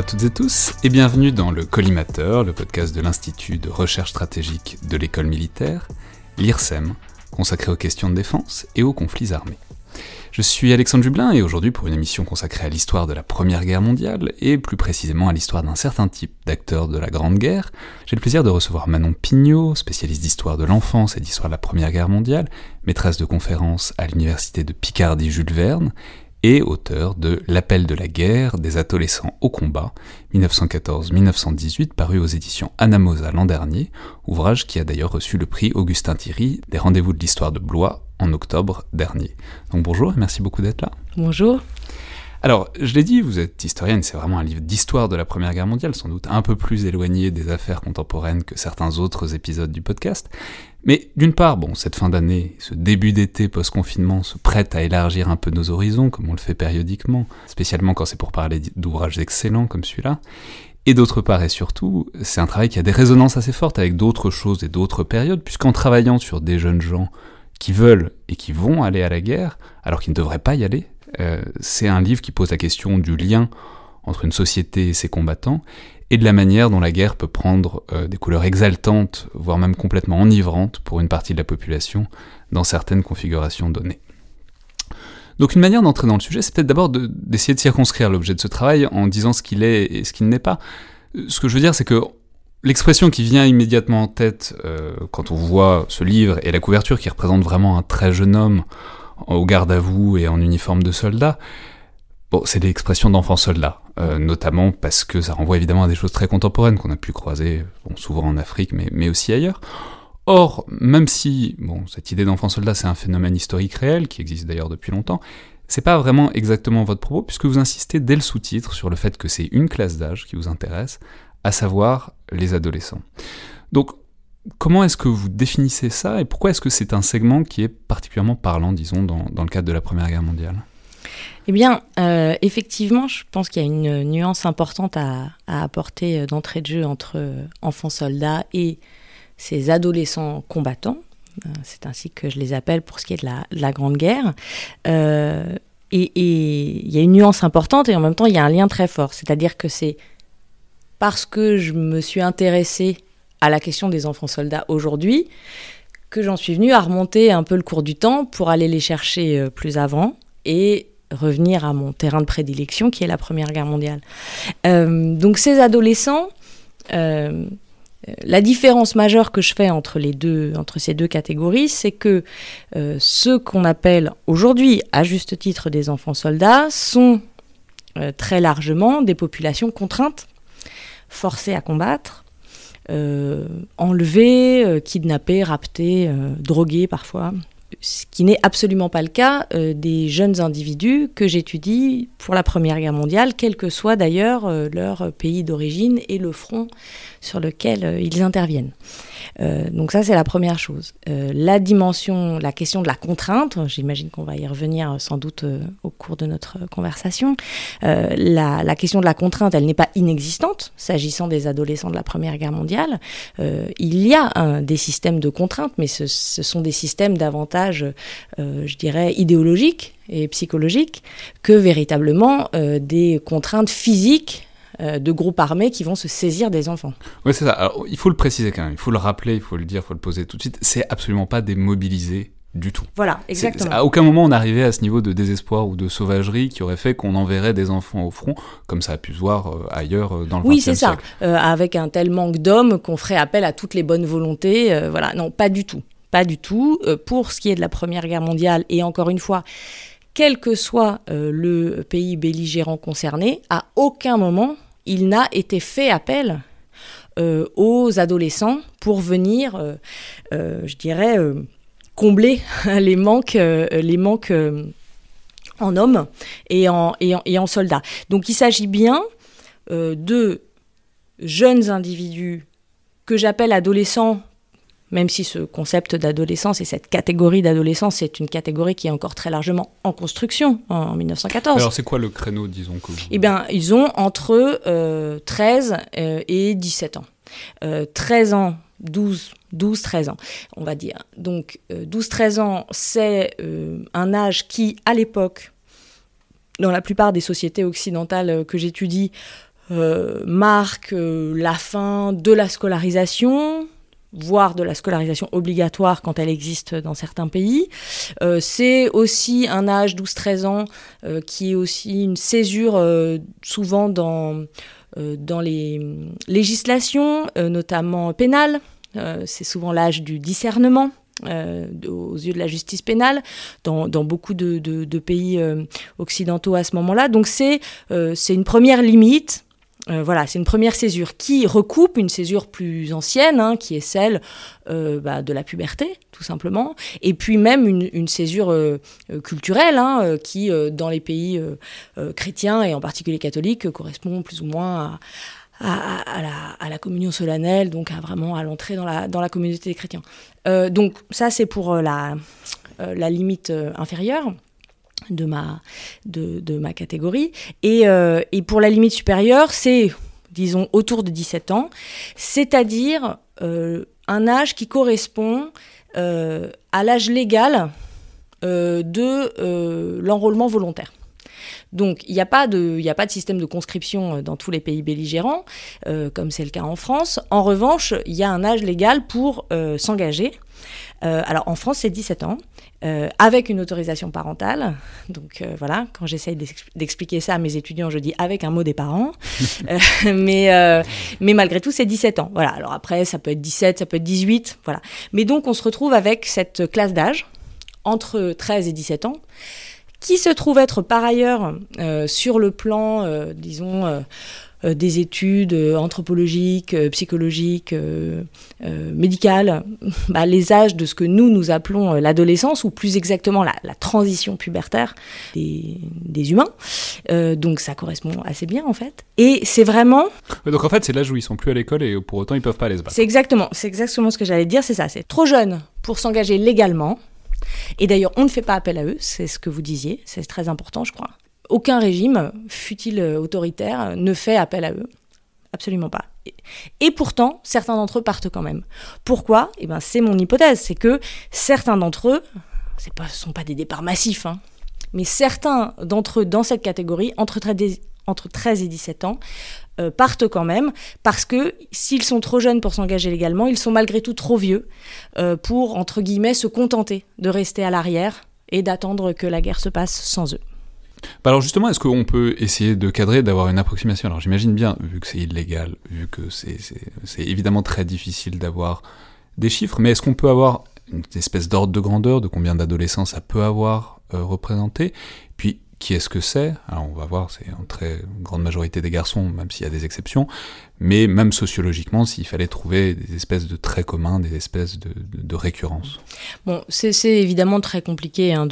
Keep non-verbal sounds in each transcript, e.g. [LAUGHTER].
à toutes et tous et bienvenue dans le Collimateur, le podcast de l'Institut de recherche stratégique de l'école militaire, l'IRSEM, consacré aux questions de défense et aux conflits armés. Je suis Alexandre Jublin et aujourd'hui pour une émission consacrée à l'histoire de la Première Guerre mondiale et plus précisément à l'histoire d'un certain type d'acteurs de la Grande Guerre, j'ai le plaisir de recevoir Manon Pignot, spécialiste d'histoire de l'enfance et d'histoire de la Première Guerre mondiale, maîtresse de conférences à l'université de Picardie Jules Verne et auteur de L'appel de la guerre des adolescents au combat, 1914-1918, paru aux éditions Anamosa l'an dernier, ouvrage qui a d'ailleurs reçu le prix Augustin Thierry des rendez-vous de l'histoire de Blois en octobre dernier. Donc bonjour et merci beaucoup d'être là. Bonjour. Alors, je l'ai dit, vous êtes historienne, c'est vraiment un livre d'histoire de la Première Guerre mondiale, sans doute un peu plus éloigné des affaires contemporaines que certains autres épisodes du podcast. Mais d'une part, bon, cette fin d'année, ce début d'été post-confinement se prête à élargir un peu nos horizons, comme on le fait périodiquement, spécialement quand c'est pour parler d'ouvrages excellents comme celui-là. Et d'autre part et surtout, c'est un travail qui a des résonances assez fortes avec d'autres choses et d'autres périodes, puisqu'en travaillant sur des jeunes gens qui veulent et qui vont aller à la guerre, alors qu'ils ne devraient pas y aller, euh, c'est un livre qui pose la question du lien entre une société et ses combattants, et de la manière dont la guerre peut prendre euh, des couleurs exaltantes, voire même complètement enivrantes pour une partie de la population dans certaines configurations données. Donc une manière d'entrer dans le sujet, c'est peut-être d'abord d'essayer de, circonscrire l'objet de ce travail en disant ce qu'il est et ce qu'il n'est pas. Ce que je veux dire, c'est que l'expression qui vient immédiatement en tête euh, quand on voit ce livre et la couverture qui représente vraiment un très jeune homme au garde à vous et en uniforme de soldat, bon, c'est l'expression d'enfant soldat, euh, notamment parce que ça renvoie évidemment à des choses très contemporaines qu'on a pu croiser, souvent en Afrique, mais, mais aussi ailleurs. Or, même si bon, cette idée d'enfant soldat, c'est un phénomène historique réel, qui existe d'ailleurs depuis longtemps, c'est pas vraiment exactement votre propos, puisque vous insistez dès le sous-titre sur le fait que c'est une classe d'âge qui vous intéresse, à savoir les adolescents. Donc, Comment est-ce que vous définissez ça et pourquoi est-ce que c'est un segment qui est particulièrement parlant, disons, dans, le cadre de la Première Guerre mondiale? Eh bien, euh, effectivement, je pense qu'il y a une nuance importante à, apporter euh, d'entrée de jeu entre euh, enfants soldats et ces adolescents combattants. c'est ainsi que je les appelle pour ce qui est de la, Grande Guerre. et il y a une nuance importante et en même temps, il y a un lien très fort. C'est-à-dire que c'est parce que je me suis intéressée à la question des enfants soldats aujourd'hui que j'en suis venue à remonter un peu le cours du temps pour aller les chercher euh, plus avant et revenir à mon terrain de prédilection qui est la Première Guerre mondiale. Euh, donc ces adolescents, euh, la différence majeure que je fais entre, ces deux catégories, c'est que ceux qu'on appelle aujourd'hui, à juste titre, des enfants soldats, sont très largement des populations contraintes, forcées à combattre, enlevés, euh, kidnappés, raptés, euh, drogués parfois. Ce qui n'est absolument pas le cas des jeunes individus que j'étudie pour la Première Guerre mondiale, quel que soit d'ailleurs leur pays d'origine et le front sur lequel ils interviennent. Euh, donc ça, c'est la première chose. Euh, la dimension, la question de la contrainte, j'imagine qu'on va y revenir sans doute euh, au cours de notre conversation. La, question de la contrainte, elle n'est pas inexistante s'agissant des adolescents de la Première Guerre mondiale. il y a des systèmes de contrainte, mais ce, sont des systèmes davantage, je dirais, idéologiques et psychologiques que véritablement des contraintes physiques de groupes armés qui vont se saisir des enfants. Oui, c'est ça. Alors, il faut le préciser quand même, il faut le rappeler, il faut le dire, il faut le poser tout de suite. C'est absolument pas des mobilisés du tout. Voilà, exactement. À aucun moment on arrivait à ce niveau de désespoir ou de sauvagerie qui aurait fait qu'on enverrait des enfants au front, comme ça a pu se voir euh, ailleurs euh, dans le Oui, c'est ça. Euh, avec un tel manque d'hommes qu'on ferait appel à toutes les bonnes volontés. voilà, non, pas du tout. Pas du tout. pour ce qui est de la Première Guerre mondiale, et encore une fois, quel que soit le pays belligérant concerné, à aucun moment il n'a été fait appel aux adolescents pour venir, je dirais, combler [LAUGHS] les manques, euh, euh, en hommes et en, soldats. Donc il s'agit bien euh, de jeunes individus que j'appelle adolescents même si ce concept d'adolescence et cette catégorie d'adolescence, c'est une catégorie qui est encore très largement en construction en 1914. Alors c'est quoi le créneau, disons que Eh bien, ils ont entre 13 et 17 ans. 13 ans 12, 12, 13 ans, on va dire. Donc 12, euh, 13 ans, c'est euh, un âge qui, à l'époque, dans la plupart des sociétés occidentales euh, que j'étudie, marque la fin de la scolarisation, voire de la scolarisation obligatoire quand elle existe dans certains pays. c'est aussi un âge 12-13 ans qui est aussi une césure souvent dans euh, les législations, euh, notamment pénales. Euh, c'est souvent l'âge du discernement. aux yeux de la justice pénale dans, beaucoup de, pays occidentaux à ce moment-là. Donc c'est une première limite euh, voilà, c'est une première césure qui recoupe une césure plus ancienne, hein, qui est celle euh, bah, de la puberté, tout simplement, et puis même une, césure euh, culturelle, hein, qui, dans les pays chrétiens, et en particulier catholiques, correspond plus ou moins à, la, communion solennelle, donc à vraiment à l'entrée dans la, communauté des chrétiens. donc ça, c'est pour la limite inférieure de ma, de, ma catégorie. Euh, et, pour la limite supérieure, c'est, disons, autour de 17 ans, c'est-à-dire euh, un âge qui correspond euh, à l'âge légal de l'enrôlement volontaire. Donc il n'y a, de, a pas de système de conscription dans tous les pays belligérants, comme c'est le cas en France. En revanche, il y a un âge légal pour s'engager. Alors en France, c'est 17 ans. Euh, avec une autorisation parentale. [LAUGHS] Donc euh, voilà, quand j'essaye d'expliquer ça à mes étudiants, je dis avec un mot des parents. [LAUGHS] Euh, mais, mais malgré tout, c'est 17 ans. Voilà, alors après, ça peut être 17, ça peut être 18. Voilà. Mais donc, on se retrouve avec cette classe d'âge, entre 13 et 17 ans, qui se trouve être par ailleurs, sur le plan, disons, euh, des études euh, anthropologiques, euh, psychologiques, médicales, [LAUGHS] bah, les âges de ce que nous, nous appelons l'adolescence, ou plus exactement la, transition pubertaire des, des humains. donc ça correspond assez bien en fait. Et c'est vraiment... Donc en fait c'est l'âge où ils sont plus à l'école et pour autant ils peuvent pas aller se battre. C'est exactement, c'est exactement ce que j'allais dire, c'est ça, c'est trop jeune pour s'engager légalement. Et d'ailleurs, on ne fait pas appel à eux, c'est ce que vous disiez, c'est très important, je crois aucun régime, fut-il autoritaire, ne fait appel à eux. Absolument pas. Et pourtant, certains d'entre eux partent quand même. Pourquoi? Eh ben, c'est mon hypothèse, c'est que certains d'entre eux, ce ne sont pas des départs massifs, hein, mais certains d'entre eux dans cette catégorie, entre 13, et 17 ans, euh, partent quand même parce que s'ils sont trop jeunes pour s'engager légalement, ils sont malgré tout trop vieux euh, pour, entre guillemets, se contenter de rester à l'arrière et d'attendre que la guerre se passe sans eux. Bah alors justement, est-ce qu'on peut essayer de cadrer, d'avoir une approximation? Alors j'imagine bien, vu que c'est illégal, vu que c'est évidemment très difficile d'avoir des chiffres, mais est-ce qu'on peut avoir une espèce d'ordre de grandeur de combien d'adolescents ça peut avoir euh, représenté? Puis qui est-ce que c'est? Alors on va voir, c'est en très grande majorité des garçons, même s'il y a des exceptions, mais même sociologiquement, s'il fallait trouver des espèces de traits communs, des espèces de, récurrences. Bon, c'est évidemment très compliqué hein,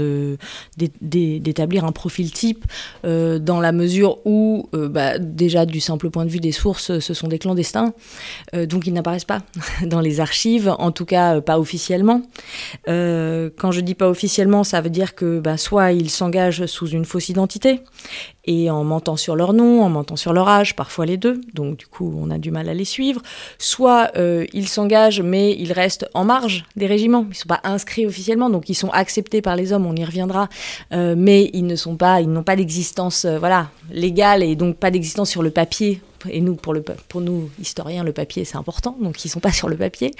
d'établir un profil type euh, dans la mesure où, euh, bah, déjà du simple point de vue des sources, ce sont des clandestins, euh, donc ils n'apparaissent pas [LAUGHS] dans les archives, en tout cas pas officiellement. quand je dis pas officiellement, ça veut dire que bah, soit ils s'engagent sous une fausse identité, et en mentant sur leur nom, en mentant sur leur âge, parfois les deux, donc du coup on a du mal à les suivre. Soit euh, ils s'engagent mais ils restent en marge des régiments, ils ne sont pas inscrits officiellement, donc ils sont acceptés par les hommes, on y reviendra, euh, mais ils ne sont pas, ils n'ont pas d'existence euh, voilà légale et donc pas d'existence sur le papier et nous, pour, le, pour nous, historiens, le papier, c'est important, donc ils sont pas sur le papier.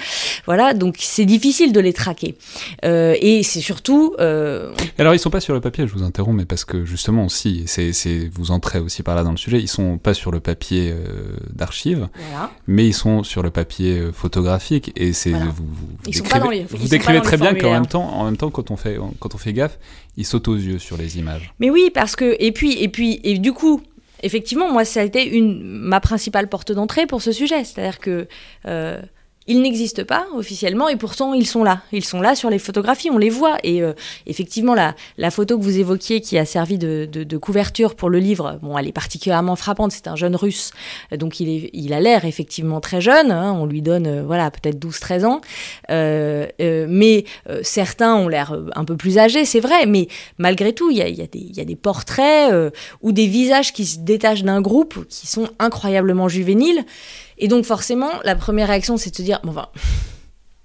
Voilà, donc c'est difficile de les traquer. Euh, et c'est surtout... Euh... Alors, ils sont pas sur le papier, je vous interromps, mais parce que justement, aussi, c'est, vous entrez aussi par là dans le sujet, ils sont pas sur le papier euh, d'archives, voilà. mais ils sont sur le papier euh, photographique, et c'est... Vous, vous, ils décrivez, sont pas dans les, vous décrivez très bien qu'en même temps, en même temps, quand on fait, quand on fait gaffe, ils sautent aux yeux sur les images. Mais oui, parce que... Et puis, et puis, et du coup, effectivement, moi, ça a été une, ma principale porte d'entrée pour ce sujet. C'est-à-dire que euh, ils n'existent pas officiellement et pourtant ils sont là. Ils sont là sur les photographies, on les voit. Et euh, effectivement, la, photo que vous évoquiez qui a servi de, couverture pour le livre, bon, elle est particulièrement frappante. C'est un jeune russe, donc il, a l'air effectivement très jeune. Hein, on lui donne, euh, voilà, peut-être 12-13 ans. Euh, mais certains ont l'air un peu plus âgés, c'est vrai. Mais malgré tout, il y a, des portraits ou des visages qui se détachent d'un groupe qui sont incroyablement juvéniles. Et donc forcément, la première réaction, c'est de se dire, bon, enfin,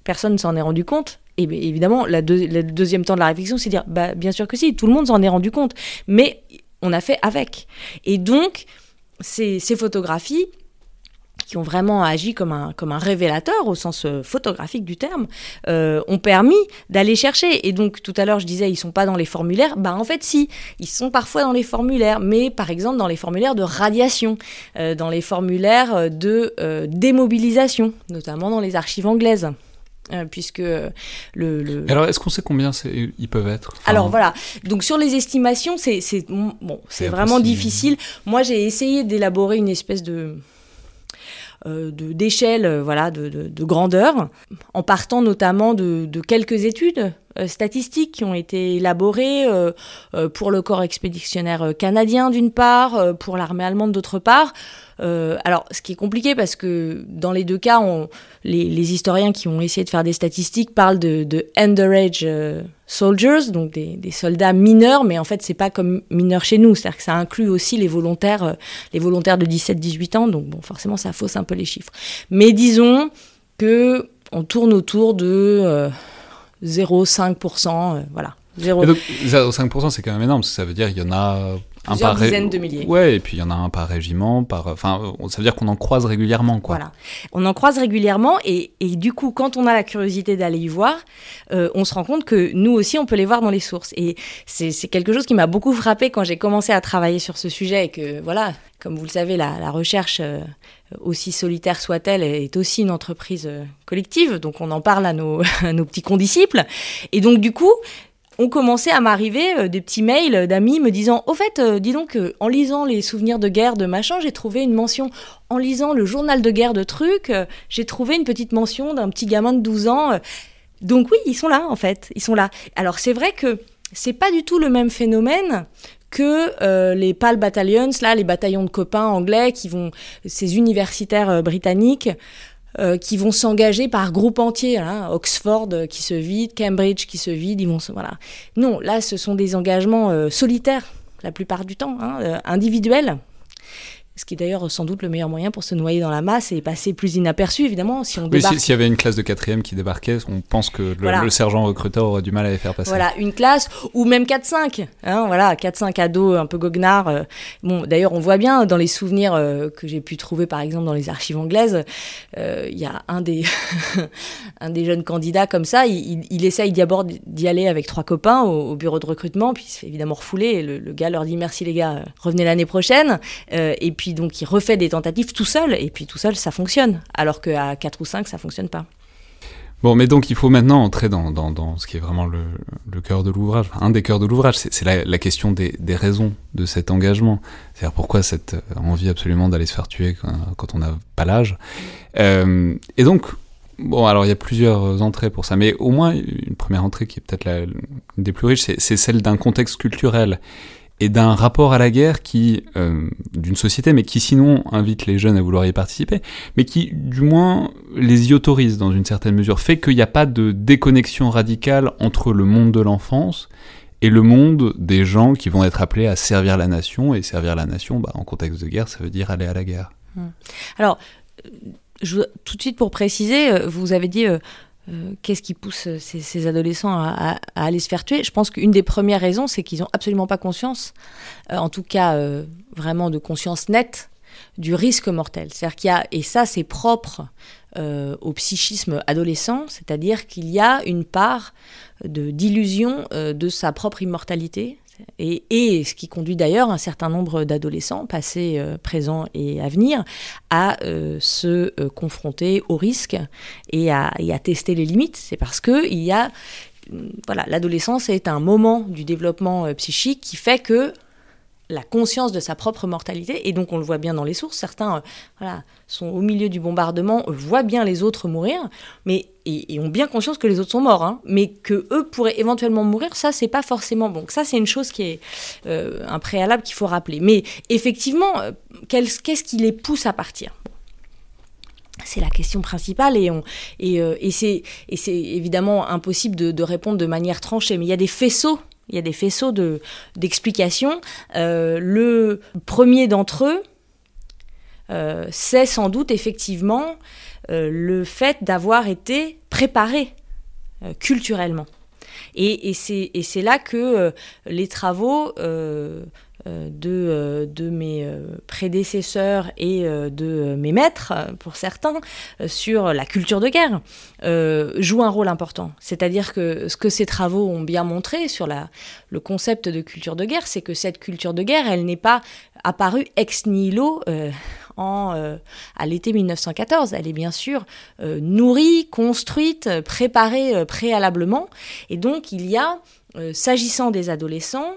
personne ne s'en est rendu compte. Et évidemment, la le deuxième temps de la réflexion, c'est de dire, bah, bien sûr que si, tout le monde s'en est rendu compte. Mais on a fait avec. Et donc, ces photographies, qui ont vraiment agi comme un, comme un révélateur au sens euh, photographique du terme, euh, ont permis d'aller chercher. Et donc tout à l'heure je disais ils sont pas dans les formulaires, bah en fait si, ils sont parfois dans les formulaires, mais par exemple dans les formulaires de radiation, euh, dans les formulaires de euh, démobilisation, notamment dans les archives anglaises. Puisque le, le, Alors, est-ce qu'on sait combien ils peuvent être? Enfin... Alors voilà, donc sur les estimations, c'est bon, vraiment difficile. Moi, j'ai essayé d'élaborer une espèce de d'échelle, euh, voilà, de, de, de, grandeur, en partant notamment de, de quelques études euh, statistiques qui ont été élaborées euh, euh, pour le corps expéditionnaire canadien d'une part, pour l'armée allemande d'autre part. Alors, ce qui est compliqué parce que dans les deux cas, les, historiens qui ont essayé de faire des statistiques parlent de, de underage soldiers, donc des, soldats mineurs, mais en fait, c'est pas comme mineurs chez nous, c'est-à-dire que ça inclut aussi les volontaires, les volontaires de 17-18 ans, donc forcément, ça fausse un peu les chiffres. Mais disons que on tourne autour de 0,5%, euh, voilà. 0,5%, c'est quand même énorme, parce que ça veut dire qu'il y en a un par dizaines de milliers. Ouais, et puis il y en a un par régiment, par enfin ça veut dire qu'on en croise régulièrement quoi. Voilà. On en croise régulièrement et, et du coup quand on a la curiosité d'aller y voir, euh, on se rend compte que nous aussi on peut les voir dans les sources et c'est quelque chose qui m'a beaucoup frappé quand j'ai commencé à travailler sur ce sujet et que voilà, comme vous le savez la, la recherche euh, aussi solitaire soit-elle est aussi une entreprise euh, collective, donc on en parle à nos, [LAUGHS] à nos petits condisciples et donc du coup ont commencé à m'arriver euh, des petits mails d'amis me disant Au fait, euh, dis donc, euh, en lisant les souvenirs de guerre de machin, j'ai trouvé une mention. En lisant le journal de guerre de truc, j'ai trouvé une petite mention d'un petit gamin de 12 ans. Donc oui, ils sont là, en fait. Ils sont là. Alors c'est vrai que c'est pas du tout le même phénomène que les PAL Battalions, là, les bataillons de copains anglais qui vont, ces universitaires britanniques, euh, qui vont s'engager par groupe entier. Hein, Oxford euh, qui se vide, Cambridge qui se vide, ils vont se, voilà. Non, là, ce sont des engagements euh, solitaires la plupart du temps, hein, individuels, ce qui est d'ailleurs sans doute le meilleur moyen pour se noyer dans la masse et passer plus inaperçu, évidemment, si on débarque. Oui, s'il y avait une classe de quatrième qui débarquait, on pense que le, voilà. le, sergent recruteur aurait du mal à les faire passer. Voilà, une classe, ou même 4-5, hein, voilà, 4-5 ados un peu goguenards. Euh, bon, d'ailleurs, on voit bien dans les souvenirs euh, que j'ai pu trouver, par exemple, dans les archives anglaises, euh, il y a un des, [LAUGHS] un des jeunes candidats comme ça, il, il, il essaye d'abord d'y aller avec trois copains au, au, bureau de recrutement, puis il se fait évidemment refouler, et le, le gars leur dit merci les gars, revenez l'année prochaine, et puis puis donc il refait des tentatives tout seul, et puis tout seul ça fonctionne, alors qu'à 4 ou 5 ça fonctionne pas. Bon, mais donc il faut maintenant entrer dans, dans, ce qui est vraiment le, cœur de l'ouvrage, un des cœurs de l'ouvrage, c'est la, la, question des, raisons de cet engagement. C'est-à-dire pourquoi cette envie absolument d'aller se faire tuer quand, quand on n'a pas l'âge. Euh, et donc, bon, alors il y a plusieurs entrées pour ça, mais au moins une première entrée qui est peut-être la, une des plus riches, c'est celle d'un contexte culturel et d'un rapport à la guerre qui, euh, d'une société, mais qui sinon invite les jeunes à vouloir y participer, mais qui, du moins, les y autorise dans une certaine mesure, fait qu'il n'y a pas de déconnexion radicale entre le monde de l'enfance et le monde des gens qui vont être appelés à servir la nation, et servir la nation, bah, en contexte de guerre, ça veut dire aller à la guerre. Alors, je, tout de suite pour préciser, euh, vous avez dit... Euh euh, qu'est-ce qui pousse ces, adolescents à, aller se faire tuer? Je pense qu'une des premières raisons, c'est qu'ils n'ont absolument pas conscience, euh, en tout cas euh, vraiment de conscience nette, du risque mortel. C'est-à-dire qu'il y a, et ça c'est propre au psychisme adolescent, c'est-à-dire qu'il y a une part de d'illusion de sa propre immortalité, et, ce qui conduit d'ailleurs un certain nombre d'adolescents, passés, euh, présents et à venir, à se confronter au risque et à, et à tester les limites. C'est parce que il y a, voilà, l'adolescence est un moment du développement psychique qui fait que la conscience de sa propre mortalité, et donc on le voit bien dans les sources, certains euh, voilà, sont au milieu du bombardement, voient bien les autres mourir, mais et, ont bien conscience que les autres sont morts, hein, mais que eux pourraient éventuellement mourir, ça c'est pas forcément bon. Ça c'est une chose qui est euh, un préalable qu'il faut rappeler. Mais effectivement, euh, qu'est-ce qui les pousse à partir? C'est la question principale et, et, et c'est évidemment impossible de, répondre de manière tranchée, mais il y a des faisceaux il y a des faisceaux d'explications. Euh, le premier d'entre eux, euh, c'est sans doute effectivement euh, le fait d'avoir été préparé culturellement. Et, et c'est là que les travaux de, euh, de, mes euh, prédécesseurs et de mes maîtres, pour certains, sur la culture de guerre, jouent un rôle important. C'est-à-dire que ce que ces travaux ont bien montré sur la, le concept de culture de guerre, c'est que cette culture de guerre, elle n'est pas apparue ex nihilo. En, à l'été 1914. Elle est bien sûr nourrie, construite, préparée préalablement. Et donc il y a, s'agissant des adolescents,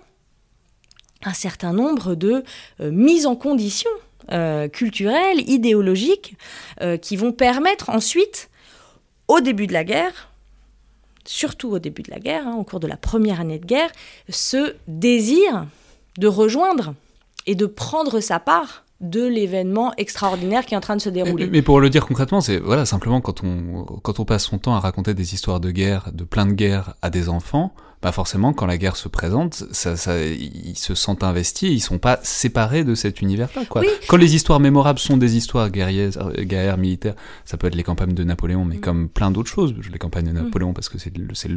un certain nombre de euh, mises en condition euh, culturelles, idéologiques, euh, qui vont permettre ensuite, au début de la guerre, surtout au début de la guerre, hein, au cours de la première année de guerre, ce désir de rejoindre et de prendre sa part de l'événement extraordinaire qui est en train de se dérouler. Mais, pour le dire concrètement, c'est voilà simplement quand on quand on passe son temps à raconter des histoires de guerre, de plein de guerres à des enfants, bah forcément, quand la guerre se présente, ça, ça, ils se sentent investis, ils sont pas séparés de cet univers-là. Quoi. Quand les histoires mémorables sont des histoires guerrières, guerrières, militaires, ça peut être les campagnes de Napoléon, mais mm. comme plein d'autres choses, les campagnes de mm. Napoléon, parce que c'est, c'est,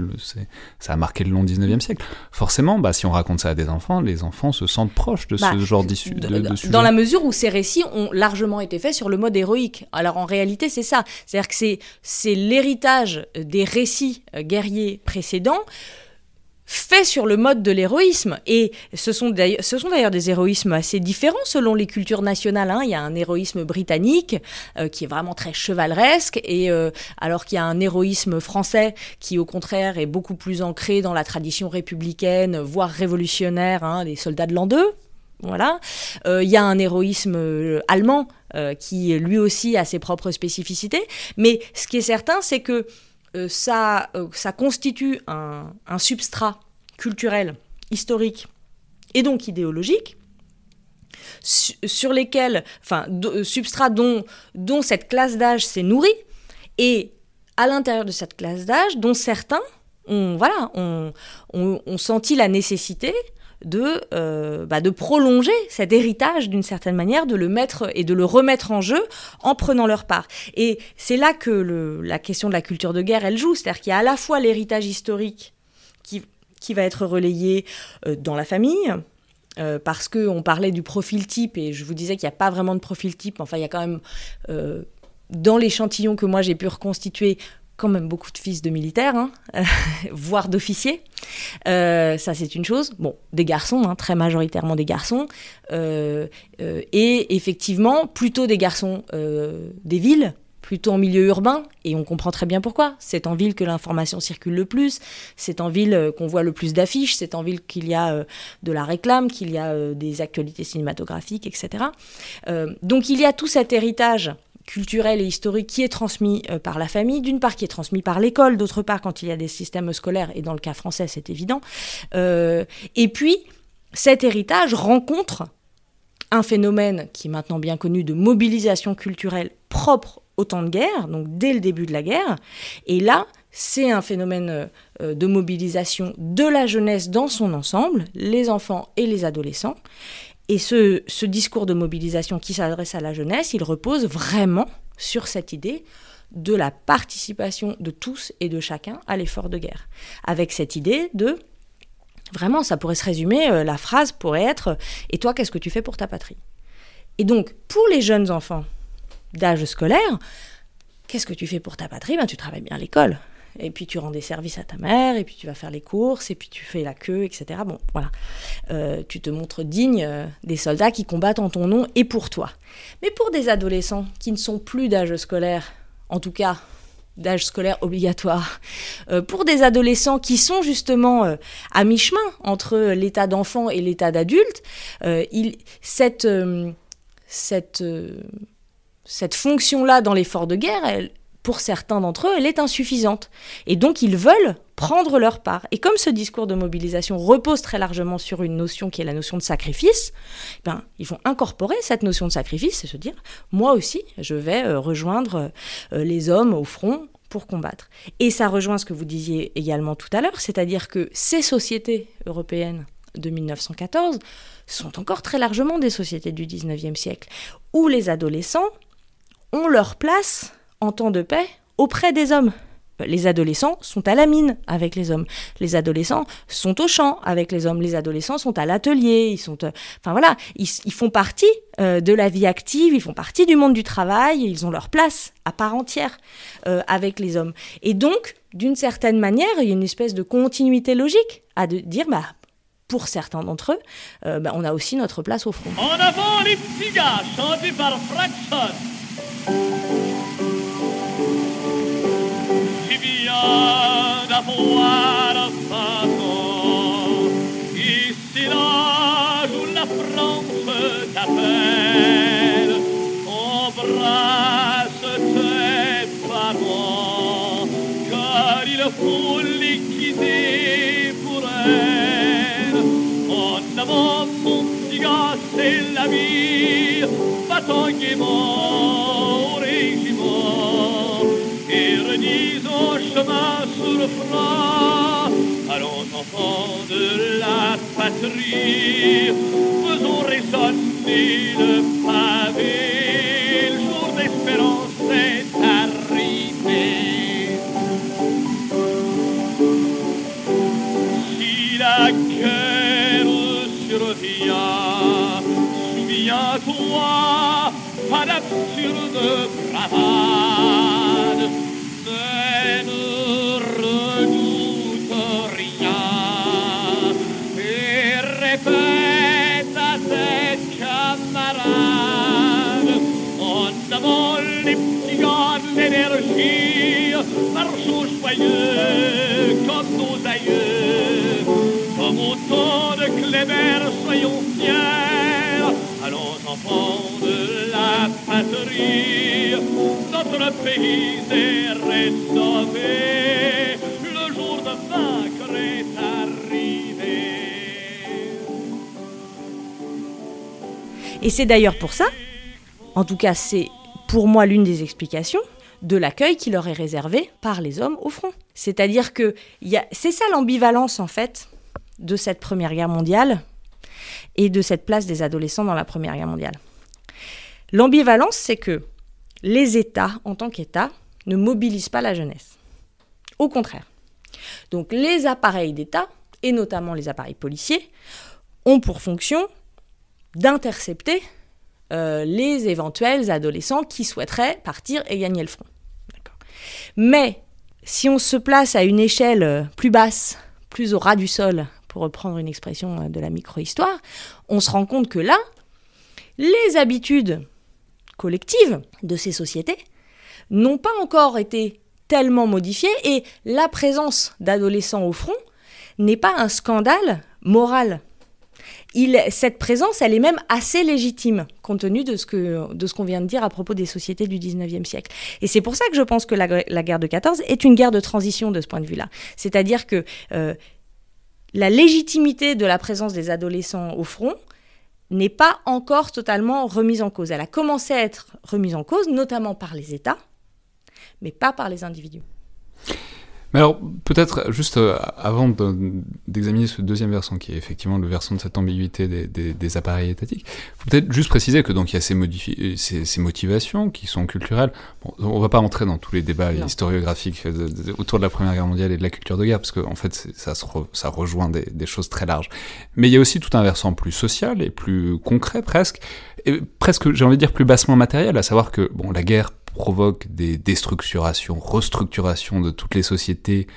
ça a marqué le long 19e siècle. Forcément, bah, si on raconte ça à des enfants, les enfants se sentent proches de ce bah, genre d'issue. De, dans la mesure où ces récits ont largement été faits sur le mode héroïque. Alors en réalité, c'est ça. C'est-à-dire que c'est, c'est l'héritage des récits euh, guerriers précédents fait sur le mode de l'héroïsme. Et ce sont d'ailleurs des héroïsmes assez différents selon les cultures nationales. Hein. Il y a un héroïsme britannique euh, qui est vraiment très chevaleresque, et euh, alors qu'il y a un héroïsme français qui, au contraire, est beaucoup plus ancré dans la tradition républicaine, voire révolutionnaire, hein, des soldats de l'an 2. Voilà. Euh, il y a un héroïsme allemand qui, lui aussi, a ses propres spécificités. Mais ce qui est certain, c'est que ça, euh, ça constitue un, substrat culturel, historique et donc idéologique, sur lesquels, enfin, euh, substrat dont, cette classe d'âge s'est nourrie, et à l'intérieur de cette classe d'âge, dont certains ont, voilà, ont senti la nécessité de, euh, bah, de prolonger cet héritage d'une certaine manière, de le mettre et de le remettre en jeu en prenant leur part. Et c'est là que le, la question de la culture de guerre, elle joue, c'est-à-dire qu'il y a à la fois l'héritage historique qui, qui va être relayé euh, dans la famille, euh, parce qu'on parlait du profil type, et je vous disais qu'il n'y a pas vraiment de profil type, enfin il y a quand même, dans l'échantillon que moi j'ai pu reconstituer, quand même beaucoup de fils de militaires, hein, [LAUGHS] voire d'officiers. Euh, ça, c'est une chose. Bon, des garçons, hein, très majoritairement des garçons. Euh, euh, et effectivement, plutôt des garçons des villes, plutôt en milieu urbain. Et on comprend très bien pourquoi. C'est en ville que l'information circule le plus. C'est en ville qu'on voit le plus d'affiches. C'est en ville qu'il y a de la réclame, qu'il y a des actualités cinématographiques, etc. donc il y a tout cet héritage culturel et historique qui est transmis euh, par la famille, d'une part qui est transmis par l'école, d'autre part quand il y a des systèmes scolaires, et dans le cas français c'est évident. Euh, et puis cet héritage rencontre un phénomène qui est maintenant bien connu de mobilisation culturelle propre au temps de guerre, donc dès le début de la guerre. Et là, c'est un phénomène euh, de mobilisation de la jeunesse dans son ensemble, les enfants et les adolescents. Et ce, discours de mobilisation qui s'adresse à la jeunesse, il repose vraiment sur cette idée de la participation de tous et de chacun à l'effort de guerre. Avec cette idée de, vraiment, ça pourrait se résumer, euh, la phrase pourrait être ⁇ Et toi, qu'est-ce que tu fais pour ta patrie ?⁇ Et donc, pour les jeunes enfants d'âge scolaire, qu'est-ce que tu fais pour ta patrie? Ben, Tu travailles bien à l'école. Et puis tu rends des services à ta mère, et puis tu vas faire les courses, et puis tu fais la queue, etc. Bon, voilà. Euh, tu te montres digne euh, des soldats qui combattent en ton nom et pour toi. Mais pour des adolescents qui ne sont plus d'âge scolaire, en tout cas d'âge scolaire obligatoire, euh, pour des adolescents qui sont justement à mi-chemin entre l'état d'enfant et l'état d'adulte, cette, cette, cette fonction-là dans l'effort de guerre, elle, pour certains d'entre eux, elle est insuffisante. Et donc ils veulent prendre leur part. Et comme ce discours de mobilisation repose très largement sur une notion qui est la notion de sacrifice, ben, ils vont incorporer cette notion de sacrifice et se dire, moi aussi, je vais euh, rejoindre euh, les hommes au front pour combattre. Et ça rejoint ce que vous disiez également tout à l'heure, c'est-à-dire que ces sociétés européennes de 1914 sont encore très largement des sociétés du 19e siècle, où les adolescents ont leur place en temps de paix auprès des hommes. Les adolescents sont à la mine avec les hommes. Les adolescents sont au champ avec les hommes. Les adolescents sont à l'atelier. Ils sont, euh, voilà, ils, font partie euh, de la vie active. Ils font partie du monde du travail. Ils ont leur place à part entière euh, avec les hommes. Et donc, d'une certaine manière, il y a une espèce de continuité logique à dire, bah, pour certains d'entre eux, bah, on a aussi notre place au front. En avant les petits chantés par d'avoir façon. Ici là où la France t'appelle, embrasse tes parents, car il faut liquider pour elle. En avant, mon petit gars, c'est la vie, va-t'en gaiement Allons enfants de la patrie, faisons résonner le pavé, le jour d'espérance est arrivé. Si la guerre survient, souviens-toi, pas d'absurde bravade, comme nos aïeux, comme au temps de Clébert, soyons fiers, allons enfants de la patrie, notre pays est rénové, le jour de vaincre est arrivé. Et c'est d'ailleurs pour ça, en tout cas c'est pour moi l'une des explications, de l'accueil qui leur est réservé par les hommes au front. C'est-à-dire que c'est ça l'ambivalence en fait de cette Première Guerre mondiale et de cette place des adolescents dans la Première Guerre mondiale. L'ambivalence, c'est que les États, en tant qu'États, ne mobilisent pas la jeunesse. Au contraire. Donc les appareils d'État, et notamment les appareils policiers, ont pour fonction d'intercepter euh, les éventuels adolescents qui souhaiteraient partir et gagner le front. Mais si on se place à une échelle euh, plus basse, plus au ras du sol, pour reprendre une expression euh, de la micro-histoire, on se rend compte que là, les habitudes collectives de ces sociétés n'ont pas encore été tellement modifiées et la présence d'adolescents au front n'est pas un scandale moral. Cette présence, elle est même assez légitime, compte tenu de ce que de ce qu'on vient de dire à propos des sociétés du 19e siècle. Et c'est pour ça que je pense que la, la guerre de 14 est une guerre de transition de ce point de vue-là. C'est-à-dire que euh, la légitimité de la présence des adolescents au front n'est pas encore totalement remise en cause. Elle a commencé à être remise en cause, notamment par les États, mais pas par les individus. Mais alors, peut-être, juste euh, avant d'examiner ce deuxième versant, qui est effectivement le versant de cette ambiguïté des, des, appareils étatiques, faut peut-être juste préciser que donc il y a ces, ces, ces motivations qui sont culturelles. Bon, on va pas rentrer dans tous les débats historiographiques autour de la Première Guerre mondiale et de la culture de guerre, parce qu'en en fait, ça, se ça rejoint des, des choses très larges. Mais il y a aussi tout un versant plus social et plus concret presque, et presque, j'ai envie de dire, plus bassement matériel, à savoir que bon, la guerre provoque des déstructurations, restructurations de toutes les sociétés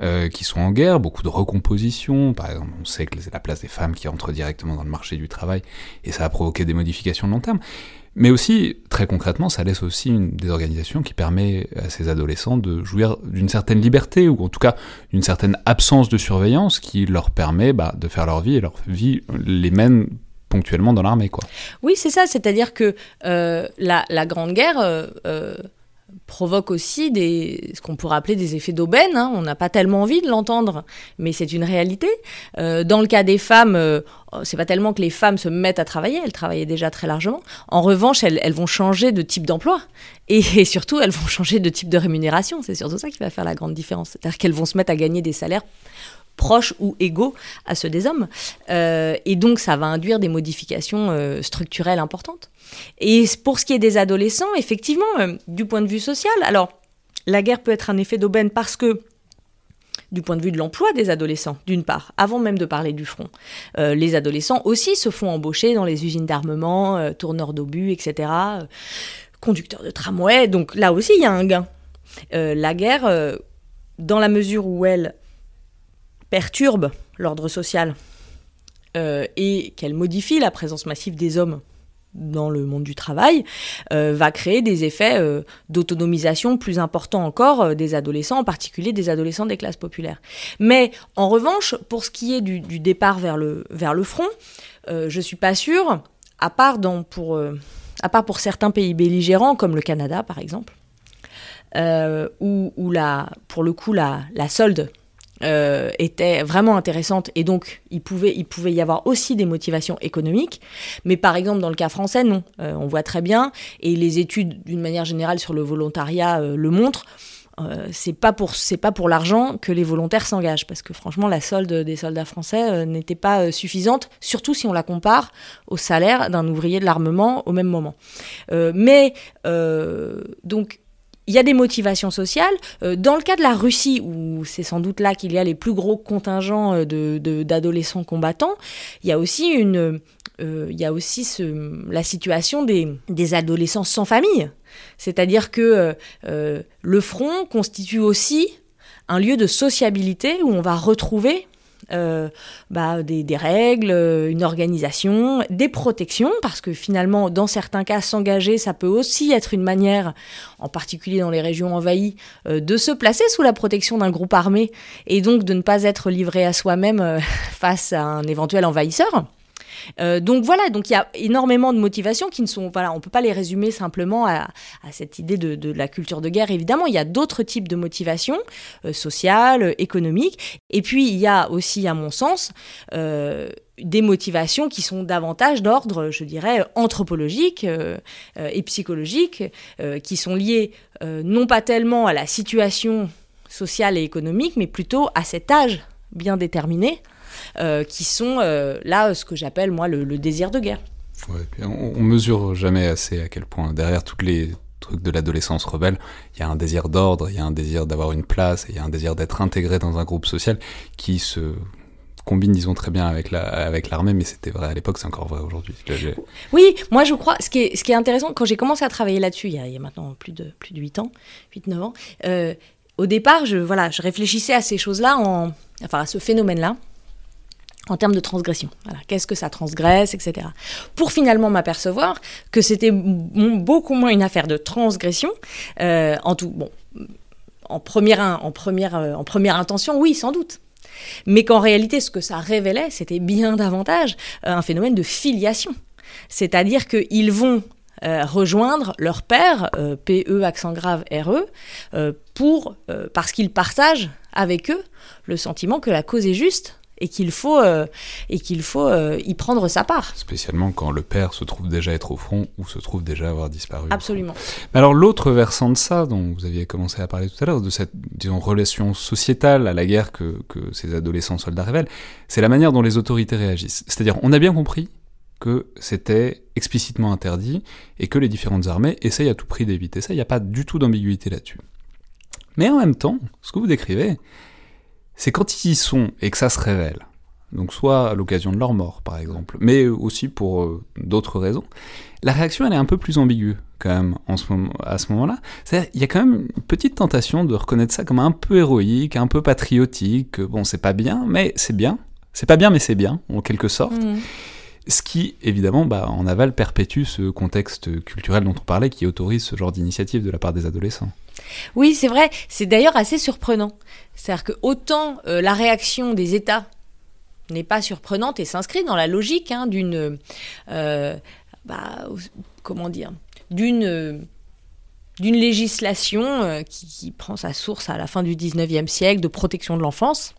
euh, qui sont en guerre, beaucoup de recompositions. Par exemple, on sait que c'est la place des femmes qui entrent directement dans le marché du travail, et ça a provoqué des modifications de long terme. Mais aussi, très concrètement, ça laisse aussi une désorganisation qui permet à ces adolescents de jouir d'une certaine liberté, ou en tout cas d'une certaine absence de surveillance qui leur permet bah, de faire leur vie, et leur vie les mène ponctuellement dans l'armée. Oui, c'est ça, c'est-à-dire que euh, la, Grande Guerre euh, euh, provoque aussi des, ce qu'on pourrait appeler des effets d'aubaine. Hein. On n'a pas tellement envie de l'entendre, mais c'est une réalité. dans le cas des femmes, c'est pas tellement que les femmes se mettent à travailler, elles travaillaient déjà très largement. En revanche, elles, elles vont changer de type d'emploi et, et, surtout, elles vont changer de type de rémunération. C'est surtout ça qui va faire la grande différence. C'est-à-dire qu'elles vont se mettre à gagner des salaires proches ou égaux à ceux des hommes. Euh, et donc, ça va induire des modifications euh, structurelles importantes. Et pour ce qui est des adolescents, effectivement, euh, du point de vue social, alors, la guerre peut être un effet d'aubaine parce que du point de vue de l'emploi des adolescents, d'une part, avant même de parler du front. les adolescents aussi se font embaucher dans les usines d'armement, tourneurs d'obus, etc., conducteurs de tramway, donc là aussi il y a un gain. la guerre, dans la mesure où elle perturbe l'ordre social euh, et qu'elle modifie la présence massive des hommes dans le monde du travail, euh, va créer des effets euh, d'autonomisation plus importants encore des adolescents, en particulier des adolescents des classes populaires. Mais en revanche, pour ce qui est du, départ vers le, vers le front, je ne suis pas sûre, à part, pour certains pays belligérants, comme le Canada par exemple, où, où la, pour le coup la, la solde euh, était vraiment intéressante et donc il pouvait, il pouvait y avoir aussi des motivations économiques. Mais par exemple, dans le cas français, non. Euh, on voit très bien, et les études d'une manière générale sur le volontariat euh, le montrent. c'est pas pour pas pour l'argent que les volontaires s'engagent parce que franchement la solde des soldats français n'était pas suffisante surtout si on la compare au salaire d'un ouvrier de l'armement au même moment mais donc il y a des motivations sociales. Euh, dans le cas de la Russie, où c'est sans doute là qu'il y a les plus gros contingents euh, d'adolescents de, combattants, il y a aussi, une, euh, il y a aussi la situation des, des, adolescents sans famille. C'est-à-dire que le front constitue aussi un lieu de sociabilité où on va retrouver euh, bah, des, règles, euh, une organisation, des protections, parce que finalement, dans certains cas, s'engager, ça peut aussi être une manière, en particulier dans les régions envahies, euh, de se placer sous la protection d'un groupe armé et donc de ne pas être livré à soi-même [LAUGHS] face à un éventuel envahisseur. Euh, donc voilà, donc il y a énormément de motivations qui ne sont, voilà, on peut pas les résumer simplement à, cette idée de, la culture de guerre. Évidemment, il y a d'autres types de motivations euh, sociales, économiques, et puis il y a aussi, à mon sens, euh, des motivations qui sont davantage d'ordre, je dirais, anthropologique et psychologique, qui sont liées non pas tellement à la situation sociale et économique, mais plutôt à cet âge bien déterminé qui sont euh, là ce que j'appelle moi le, désir de guerre. on, on, mesure jamais assez à quel point derrière toutes les trucs de l'adolescence rebelle, il y a un désir d'ordre, il y a un désir d'avoir une place, il y a un désir d'être intégré dans un groupe social qui se combine, disons, très bien avec la avec l'armée, mais c'était vrai à l'époque, c'est encore vrai aujourd'hui. Oui, moi je crois, ce qui est, ce qui est intéressant, quand j'ai commencé à travailler là-dessus, il, il, y a maintenant plus de, plus de 8 ans, 8-9 ans, euh, au départ, je, voilà, je réfléchissais à ces choses-là, en, enfin à ce phénomène-là, en termes de transgression. Qu'est-ce que ça transgresse, etc. Pour finalement m'apercevoir que c'était beaucoup moins une affaire de transgression, euh, en tout, bon, euh, en première intention, oui, sans doute. Mais qu'en réalité, ce que ça révélait, c'était bien davantage euh, un phénomène de filiation. C'est-à-dire qu'ils vont rejoindre leur père, PE accent grave RE, parce qu'ils partagent avec eux le sentiment que la cause est juste et qu'il faut, euh, et qu'il faut euh, y prendre sa part. Spécialement quand le père se trouve déjà être au front ou se trouve déjà avoir disparu. Absolument. Mais alors l'autre versant de ça, dont vous aviez commencé à parler tout à l'heure, de cette disons, relation sociétale à la guerre que, que ces adolescents soldats révèlent, c'est la manière dont les autorités réagissent. C'est-à-dire, on a bien compris que c'était explicitement interdit et que les différentes armées essayent à tout prix d'éviter ça. Il n'y a pas du tout d'ambiguïté là-dessus. Mais en même temps, ce que vous décrivez, c'est quand ils y sont et que ça se révèle. Donc soit à l'occasion de leur mort, par exemple, mais aussi pour euh, d'autres raisons. La réaction, elle est un peu plus ambiguë quand même en ce moment, à ce moment-là. Il y a quand même une petite tentation de reconnaître ça comme un peu héroïque, un peu patriotique. Bon, c'est pas bien, mais c'est bien. C'est pas bien, mais c'est bien, en quelque sorte. Mm. Ce qui, évidemment, bah, en aval perpétue ce contexte culturel dont on parlait qui autorise ce genre d'initiative de la part des adolescents. Oui, c'est vrai. C'est d'ailleurs assez surprenant. C'est-à-dire que autant euh, la réaction des États n'est pas surprenante et s'inscrit dans la logique hein, d'une, euh, bah, d'une législation euh, qui, prend sa source à la fin du 19e siècle de protection de l'enfance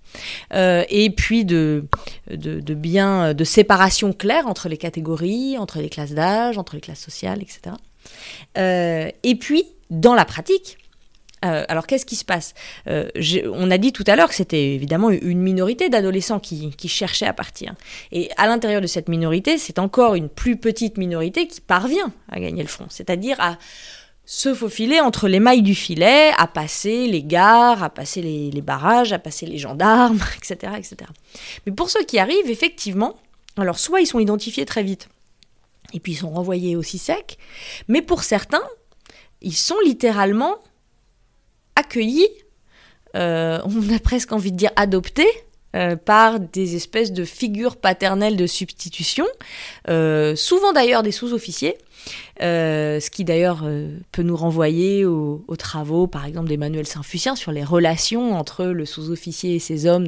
et puis de, de, bien de séparation claire entre les catégories, entre les classes d'âge, entre les classes sociales, etc. Et puis dans la pratique. Euh, alors qu'est-ce qui se passe? Euh, On a dit tout à l'heure que c'était évidemment une minorité d'adolescents qui, cherchaient à partir. Et à l'intérieur de cette minorité, c'est encore une plus petite minorité qui parvient à gagner le front, c'est-à-dire à se faufiler entre les mailles du filet, à passer les gares, à passer les, les barrages, à passer les gendarmes, [LAUGHS] etc., etc. Mais pour ceux qui arrivent, effectivement, alors soit ils sont identifiés très vite, et puis ils sont renvoyés aussi secs, mais pour certains, ils sont littéralement accueillis, euh, on a presque envie de dire adoptés, euh, par des espèces de figures paternelles de substitution, euh, souvent d'ailleurs des sous-officiers, euh, ce qui d'ailleurs peut nous renvoyer aux, aux travaux, par exemple, d'Emmanuel Saint-Fucien sur les relations entre le sous-officier et ses hommes,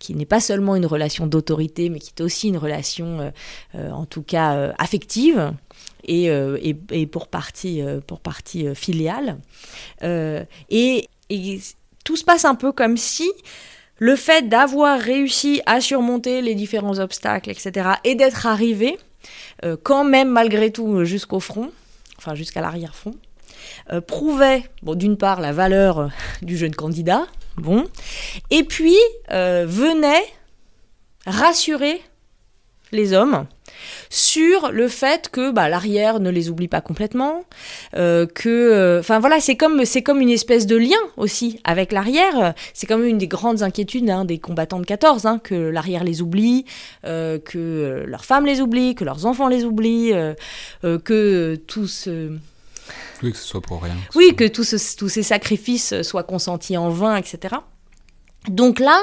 qui n'est pas seulement une relation d'autorité, mais qui est aussi une relation, en tout cas, affective. Et, euh, et, pour partie, euh, pour partie euh, filiale. Et, tout se passe un peu comme si le fait d'avoir réussi à surmonter les différents obstacles, etc., et d'être arrivé, quand même malgré tout jusqu'au front, enfin jusqu'à l'arrière-front, prouvait, bon, d'une part, la valeur du jeune candidat, bon, et puis venait rassurer les hommes sur le fait que bah, l'arrière ne les oublie pas complètement, euh, que, enfin voilà, c'est comme c'est comme une espèce de lien aussi avec l'arrière. C'est quand même une des grandes inquiétudes hein, des combattants de 14, hein, que l'arrière les oublie, euh, que euh, leurs femmes les oublient, que leurs enfants les oublient, euh, euh, que tout ce Oui, que ce soit pour rien. oui, que tous ce- tous ces sacrifices soient consentis en vain, etc. Donc là,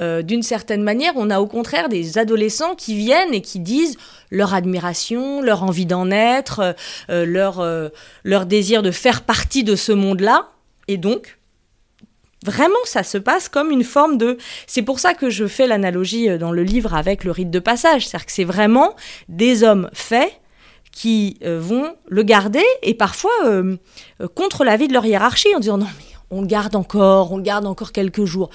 euh, d'une certaine manière, on a au contraire des adolescents qui viennent et qui disent leur admiration, leur envie d'en être, euh, leur, euh, leur désir de faire partie de ce monde-là. Et donc, vraiment, ça se passe comme une forme de... C'est pour ça que je fais l'analogie dans le livre avec le rite de passage. C'est-à-dire que c'est vraiment des hommes faits qui vont le garder et parfois contre l'avis de leur hiérarchie en disant non mais on le garde encore, on le garde encore quelques jours,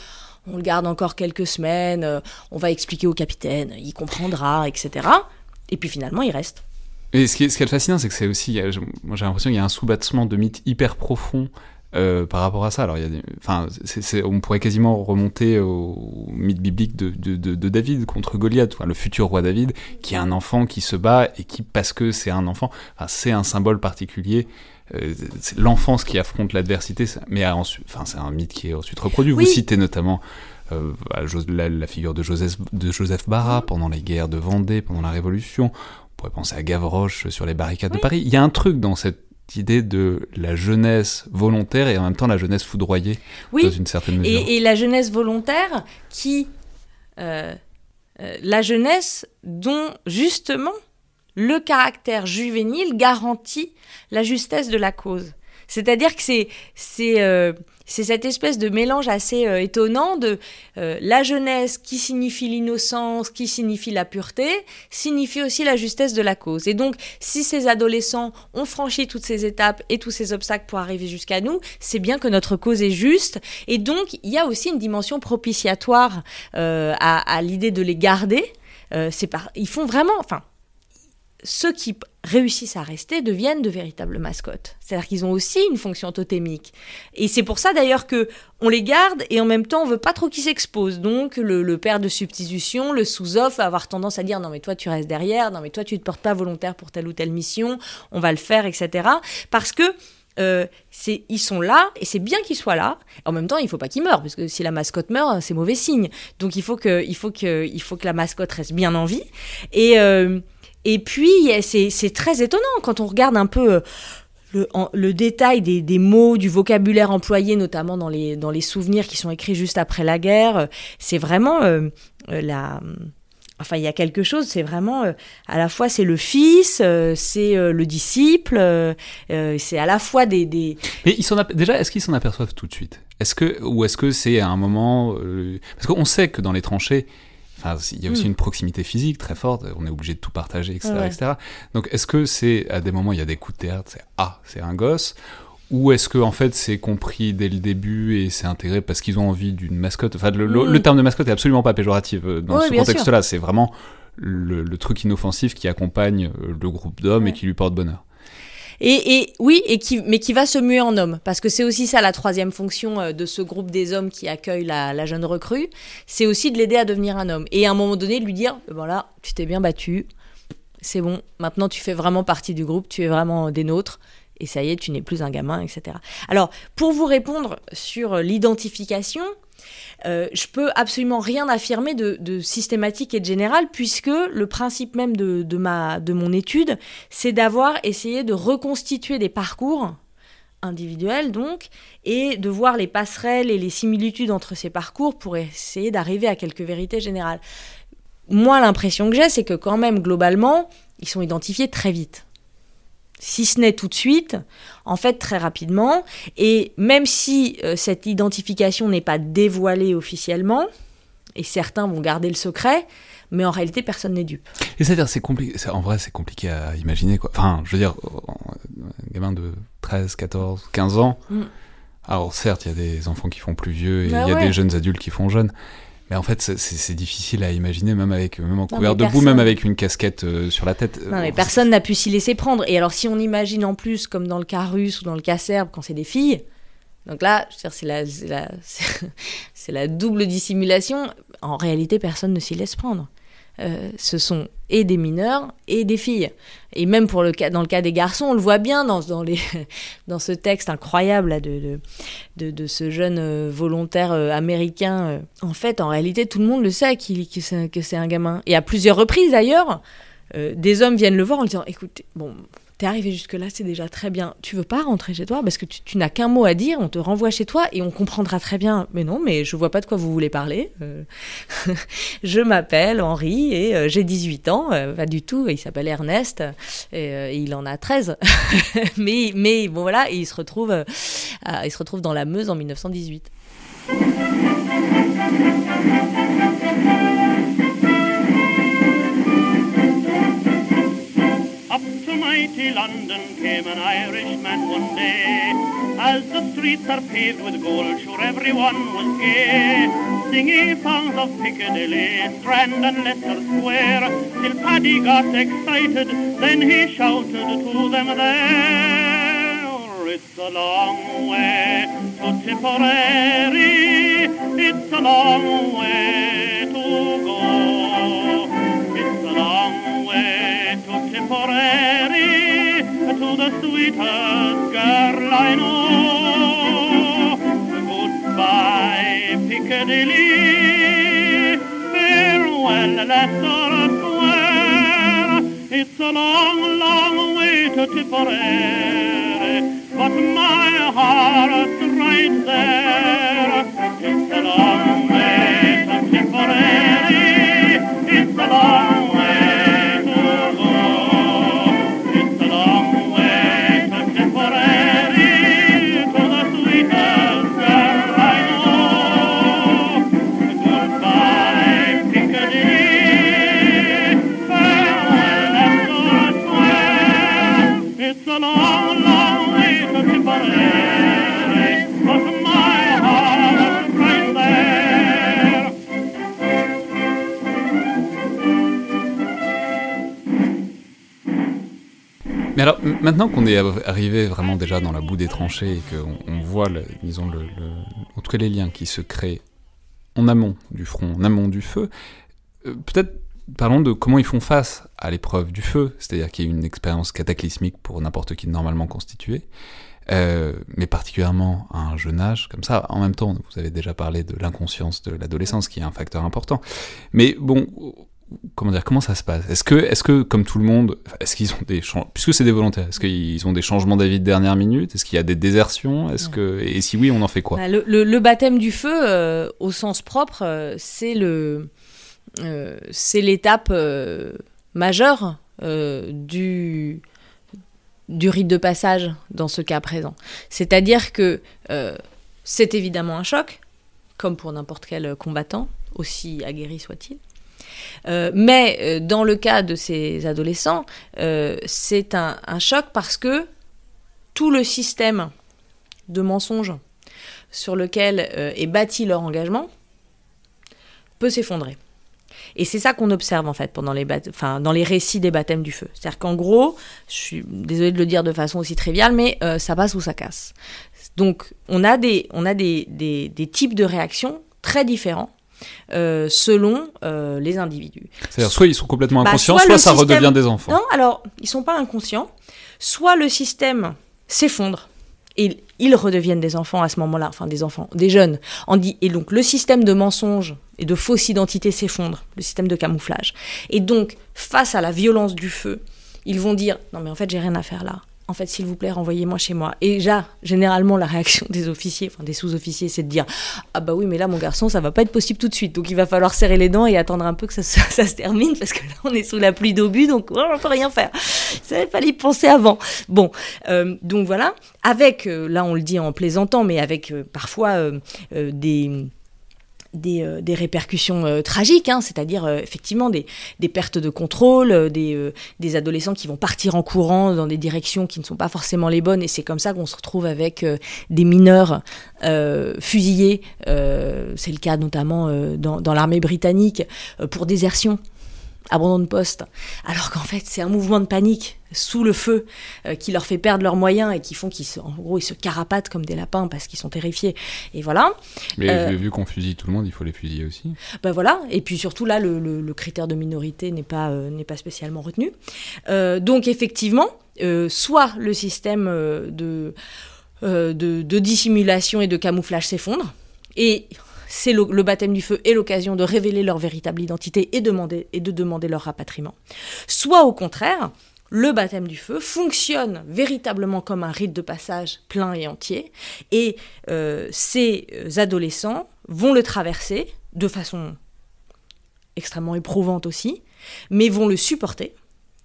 on le garde encore quelques semaines, euh, on va expliquer au capitaine, il comprendra, etc. Et puis finalement il reste. Et ce qui est, ce qui est fascinant, c'est que c'est aussi, moi j'ai l'impression qu'il y a un sous-battement de mythes hyper profond euh, par rapport à ça. Alors, il y a des- enfin, on pourrait quasiment remonter au mythe biblique de, de- de- de David contre Goliath, enfin, le futur roi David, qui est un enfant qui se bat et qui, parce que c'est un enfant, enfin, c'est un symbole particulier. Euh, c'est l'enfance qui affronte l'adversité, mais ensuite, enfin, c'est un mythe qui est ensuite reproduit. Oui. Vous citez notamment euh, la, la figure de Joseph, de Joseph Barra pendant les guerres de Vendée, pendant la Révolution. On pourrait penser à Gavroche sur les barricades de. Paris. Il y a un truc dans cette idée de la jeunesse volontaire et en même temps la jeunesse foudroyée dans Oui, une certaine mesure. et, et la jeunesse volontaire qui... euh, la jeunesse dont justement le caractère juvénile garantit la justesse de la cause. C'est-à-dire que c'est, euh, cette espèce de mélange assez euh, étonnant de euh, la jeunesse qui signifie l'innocence, qui signifie la pureté, signifie aussi la justesse de la cause. Et donc, si ces adolescents ont franchi toutes ces étapes et tous ces obstacles pour arriver jusqu'à nous, c'est bien que notre cause est juste. Et donc, il y a aussi une dimension propitiatoire à, l'idée de les garder. Ils font vraiment... Enfin, ceux qui réussissent à rester deviennent de véritables mascottes. C'est-à-dire qu'ils ont aussi une fonction totémique. Et c'est pour ça d'ailleurs que on les garde et en même temps on veut pas trop qu'ils s'exposent. Donc le, père de substitution, le sous-off, va avoir tendance à dire non mais toi tu restes derrière, non mais toi tu te portes pas volontaire pour telle ou telle mission, on va le faire, etc. Parce que euh, ils sont là et c'est bien qu'ils soient là. En même temps, il faut pas qu'ils meurent parce que si la mascotte meurt, c'est mauvais signe. Donc il faut que la mascotte reste bien en vie. Et euh, et puis, c'est très étonnant quand on regarde un peu euh, le, détail des, mots, du vocabulaire employé, notamment dans les, dans les souvenirs qui sont écrits juste après la guerre. C'est vraiment euh, euh, la... Enfin, il y a quelque chose, c'est vraiment à la fois c'est le fils, c'est le disciple, c'est à la fois des. Mais ils déjà, est-ce qu'ils s'en aperçoivent tout de suite? Est-ce que ou est-ce que c'est à un moment parce qu'on sait que dans les tranchées, il y a aussi mm. une proximité physique très forte, on est obligé de tout partager, etc. Donc, est-ce que c'est, à des moments, il y a des coups de théâtre, c'est Ah, c'est un gosse ou est-ce que en fait c'est compris dès le début et c'est intégré parce qu'ils ont envie d'une mascotte? Enfin, le, le, mm. terme de mascotte est absolument pas péjoratif euh, dans ce contexte-là. C'est vraiment le, truc inoffensif qui accompagne euh, le groupe d'hommes et qui lui porte bonheur. Et, oui, et qui, mais qui va se muer en homme. Parce que c'est aussi ça la troisième fonction euh, de ce groupe des hommes qui accueille la, jeune recrue. C'est aussi de l'aider à devenir un homme. Et à un moment donné, de lui dire voilà, tu t'es bien battu, c'est bon, maintenant tu fais vraiment partie du groupe, tu es vraiment des nôtres et ça y est, tu n'es plus un gamin, etc. Alors, pour vous répondre sur l'identification, euh, je peux absolument rien affirmer de, systématique et de général, puisque le principe même de, ma, de mon étude, c'est d'avoir essayé de reconstituer des parcours individuels, donc, et de voir les passerelles et les similitudes entre ces parcours pour essayer d'arriver à quelques vérités générales. Moi, l'impression que j'ai, c'est que quand même, globalement, ils sont identifiés très vite si ce n'est tout de suite, en fait très rapidement. Et même si euh, cette identification n'est pas dévoilée officiellement, et certains vont garder le secret, mais en réalité personne n'est dupe. Et c'est-à-dire, c'est compliqué, en vrai c'est compliqué à imaginer quoi. Enfin, je veux dire, un gamin de 13, 14, 15 ans, mm. alors certes, il y a des enfants qui font plus vieux et bah il y a des jeunes adultes qui font jeunes, mais en fait, c'est difficile à imaginer, même avec même en couvert debout, même avec une casquette euh, sur la tête. Non, mais personne n'a pu s'y laisser prendre. Et alors, si on imagine en plus, comme dans le cas russe ou dans le cas serbe, quand c'est des filles, donc là, c'est la, la, [LAUGHS] la double dissimulation. En réalité, personne ne s'y laisse prendre. Euh, ce sont et des mineurs et des filles. Et même pour le cas, dans le cas des garçons, on le voit bien dans, dans, les, [LAUGHS] dans ce texte incroyable de, de, de, ce jeune euh, volontaire euh, américain. En fait, en réalité, tout le monde le sait que c'est un gamin. Et à plusieurs reprises d'ailleurs, des hommes viennent le voir en disant Écoute, bon, t'es arrivé jusque-là, c'est déjà très bien. Tu veux pas rentrer chez toi parce que tu, n'as qu'un mot à dire, on te renvoie chez toi et on comprendra très bien. Mais non, mais je vois pas de quoi vous voulez parler. Euh, [LAUGHS] je m'appelle Henri et euh, j'ai 18 ans. Euh, pas du tout, il s'appelle Ernest et, il en a 13. [LAUGHS] mais, bon voilà, il se retrouve, il se retrouve dans la Meuse en 1918. London came an Irishman one day. As the streets are paved with gold, sure everyone was gay. Singing songs of Piccadilly, Strand and Leicester Square, till Paddy got excited, then he shouted to them there. Oh, it's a long way to Tipperary, it's a long way to go. It's a long way to Tipperary sweetest girl I know. Goodbye, Piccadilly. Farewell, Leicester Square. It's a long, long way to Tipperary, but my heart's right there. It's a long maintenant qu'on est arrivé vraiment déjà dans la boue des tranchées et qu'on on voit, disons, le, en tout cas les liens qui se créent en amont du front, en amont du feu, euh, peut-être parlons de comment ils font face à l'épreuve du feu, c'est-à-dire qu'il y a une expérience cataclysmique pour n'importe qui normalement constitué, euh, mais particulièrement à un jeune âge comme ça. En même temps, vous avez déjà parlé de l'inconscience de l'adolescence, qui est un facteur important. Mais bon, comment dire, comment ça se passe? Est-ce que, est-ce que, comme tout le monde, est-ce qu'ils ont des puisque c'est des volontaires, est-ce qu'ils ont des changements d'avis de dernière minute? Est-ce qu'il y a des désertions? Est-ce que, et si oui, on en fait quoi? Bah, le, baptême du feu, euh, au sens propre, euh, c'est le, euh, c'est l'étape majeure du du rite de passage dans ce cas présent. C'est-à-dire que c'est évidemment un choc, comme pour n'importe quel combattant, aussi aguerri soit-il. Euh, mais euh, dans le cas de ces adolescents, euh, c'est un, choc parce que tout le système de mensonges sur lequel est bâti leur engagement peut s'effondrer. Et c'est ça qu'on observe en fait pendant les enfin, dans les récits des baptêmes du feu. C'est-à-dire qu'en gros, je suis désolée de le dire de façon aussi triviale, mais ça passe ou ça casse. Donc on a des, on a des, des types de réactions très différents euh, selon euh, les individus. C'est-à-dire soit ils sont complètement bah, inconscients, soit, ça redevient des enfants. Non, alors ils sont pas inconscients, soit le système s'effondre et ils redeviennent des enfants à ce moment-là, enfin des enfants, des jeunes. dit, et donc le système de mensonges et de fausses identités s'effondre, le système de camouflage. Et donc face à la violence du feu, ils vont dire non mais en fait j'ai rien à faire là en fait, s'il vous plaît, renvoyez-moi chez moi. Et déjà, généralement, la réaction des officiers, enfin des sous-officiers, c'est de dire Ah bah oui, mais là, mon garçon, ça va pas être possible tout de suite. Donc il va falloir serrer les dents et attendre un peu que ça, se [LAUGHS] termine, parce que là, on est sous la pluie d'obus, donc on on peut rien faire. Il fallait y penser avant. Bon, euh, donc voilà. Avec, euh, là, on le dit en plaisantant, mais avec euh, parfois des euh, des, répercussions euh, tragiques, hein, c'est-à-dire euh, effectivement des, pertes de contrôle, des, adolescents qui vont partir en courant dans des directions qui ne sont pas forcément les bonnes, et c'est comme ça qu'on se retrouve avec des mineurs fusillés, c'est le cas notamment dans l'armée britannique, pour désertion abandon de poste, alors qu'en fait c'est un mouvement de panique sous le feu euh, qui leur fait perdre leurs moyens et qui font qu'ils se, en gros ils se carapatent comme des lapins parce qu'ils sont terrifiés et voilà. Mais euh, vu qu'on fusille tout le monde, il faut les fusiller aussi. Ben voilà et puis surtout là le, critère de minorité n'est pas euh, n'est pas spécialement retenu. donc effectivement, soit le système de, de, de dissimulation et de camouflage s'effondre et c'est le, baptême du feu et l'occasion de révéler leur véritable identité et, demander, et de demander leur rapatriement. Soit au contraire, le baptême du feu fonctionne véritablement comme un rite de passage plein et entier, et euh, ces adolescents vont le traverser de façon extrêmement éprouvante aussi, mais vont le supporter,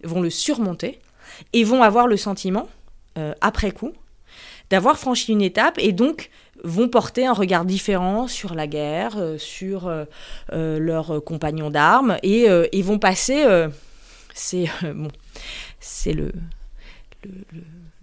vont le surmonter, et vont avoir le sentiment, euh, après coup, d'avoir franchi une étape et donc vont porter un regard différent sur la guerre, euh, sur euh, euh, leurs compagnons d'armes et, et, vont passer. c'est [LAUGHS] bon, le,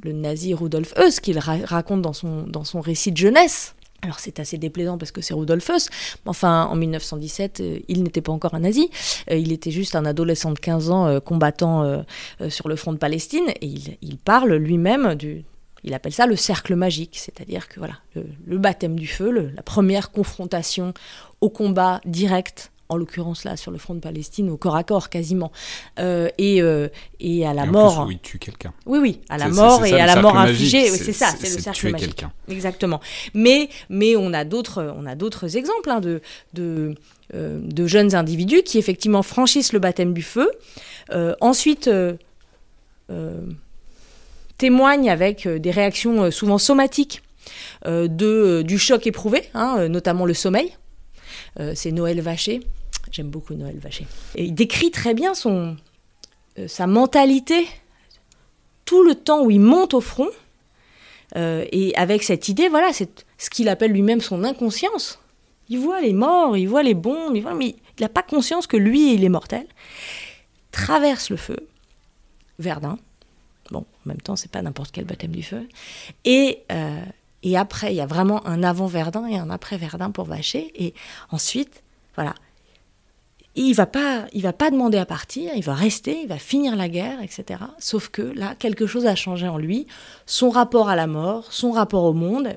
le, nazi Rudolf Heuss qu'il raconte dans son, dans son récit de jeunesse. Alors c'est assez déplaisant parce que c'est Rudolf Heuss, enfin en 1917, il n'était pas encore un nazi, il était juste un adolescent de 15 ans combattant sur le front de Palestine et il, il parle lui-même du, il appelle ça le cercle magique, c'est-à-dire que voilà, le, baptême du feu, la première confrontation au combat direct en l'occurrence là sur le front de Palestine au corps à corps quasiment euh, et, euh, et à la mort. plus, il tue quelqu'un. Oui oui à la mort et à la mort infligée. C'est ça c'est le cercle magique. exactement. Mais mais on a d'autres on a d'autres exemples hein, de de, euh, de jeunes individus qui effectivement franchissent le baptême du feu ensuite témoignent avec euh, des réactions euh, souvent somatiques euh, de, du choc éprouvé, hein, notamment le sommeil. c'est Noël Vacher. J'aime beaucoup Noël Vacher. Et il décrit très bien son, sa mentalité tout le temps où il monte au front. et avec cette idée, voilà, c'est ce qu'il appelle lui-même son inconscience. Il voit les morts, il voit les bombes, il voit, mais il n'a pas conscience que lui, il est mortel. Traverse le feu, Verdun, en même temps, c'est pas n'importe quel baptême du feu. Et, euh, et après, il y a vraiment un avant Verdun et un après Verdun pour Vacher. Et ensuite, voilà, il va pas, il va pas demander à partir, il va rester, il va finir la guerre, etc. Sauf que là, quelque chose a changé en lui, son rapport à la mort, son rapport au monde,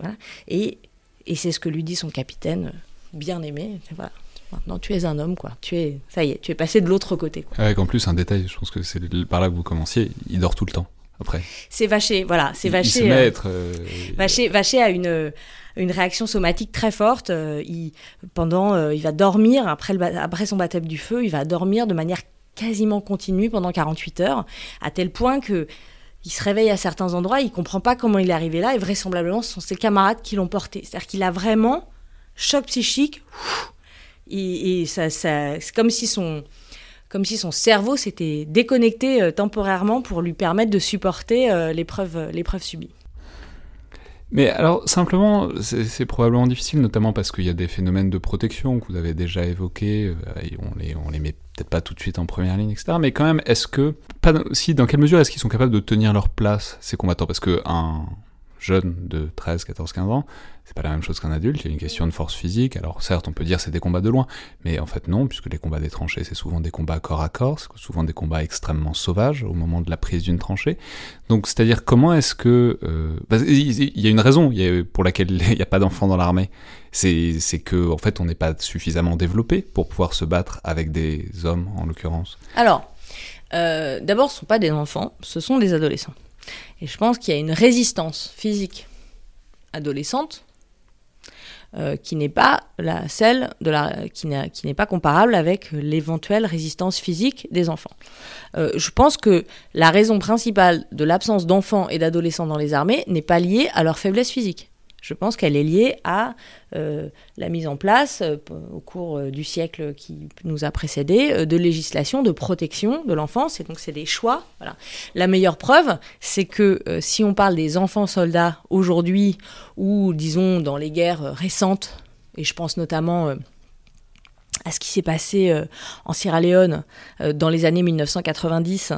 et, et c'est ce que lui dit son capitaine, bien aimé. Voilà. Maintenant, tu es un homme, quoi. Tu es, ça y est, tu es passé de l'autre côté. Avec en plus un détail, je pense que c'est par là que vous commenciez. Il dort tout le temps après. C'est Vaché, voilà, c'est Vaché. Il, se euh, Vaché, Vaché a une une réaction somatique très forte. Euh, il, pendant, euh, il va dormir, après, le, après son baptême du feu, il va dormir de manière quasiment continue pendant 48 heures, à tel point que il se réveille à certains endroits, il comprend pas comment il est arrivé là, et vraisemblablement, ce sont ses camarades qui l'ont porté. C'est-à-dire qu'il a vraiment choc psychique, et, ça, ça c'est comme si son comme si son cerveau s'était déconnecté euh, temporairement pour lui permettre de supporter l'épreuve subie. Mais alors, simplement, c'est probablement difficile, notamment parce qu'il y a des phénomènes de protection que vous avez déjà évoqués, euh, on les, les met peut-être pas tout de suite en première ligne, etc. Mais quand même, est-ce que, si, dans quelle mesure est-ce qu'ils sont capables de tenir leur place, ces combattants? Parce que un jeune de 13, 14, 15 ans, c'est pas la même chose qu'un adulte, il y a une question de force physique. Alors certes, on peut dire c'est des combats de loin, mais en fait non, puisque les combats des tranchées, c'est souvent des combats corps à corps, c'est souvent des combats extrêmement sauvages au moment de la prise d'une tranchée. Donc c'est-à-dire comment est-ce que... Euh, il y a une raison pour laquelle [LAUGHS] il n'y a pas d'enfants dans l'armée. C'est que en fait on n'est pas suffisamment développé pour pouvoir se battre avec des hommes en l'occurrence. Alors, euh, d'abord ce ne sont pas des enfants, ce sont des adolescents. Et je pense qu'il y a une résistance physique adolescente euh, qui n'est pas la celle qui n'est pas comparable avec l'éventuelle résistance physique des enfants. Euh, je pense que la raison principale de l'absence d'enfants et d'adolescents dans les armées n'est pas liée à leur faiblesse physique. Je pense qu'elle est liée à euh, la mise en place, euh, au cours euh, du siècle qui nous a précédé, de législation de protection de l'enfance. Et donc, c'est des choix. La meilleure preuve, c'est que si on parle des enfants soldats aujourd'hui, ou disons dans les guerres récentes, et je pense notamment à ce qui s'est passé en Sierra Leone dans les années 1990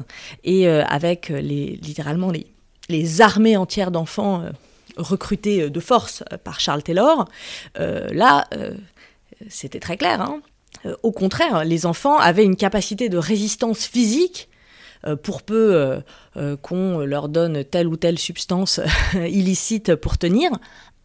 et avec littéralement les armées entières d'enfants recruté euh, de force euh, par Charles Taylor, euh, là, c'était très clair. Hein. au contraire, les enfants avaient une capacité de résistance physique pour peu qu'on leur donne telle ou telle substance [LAUGHS] illicite pour tenir,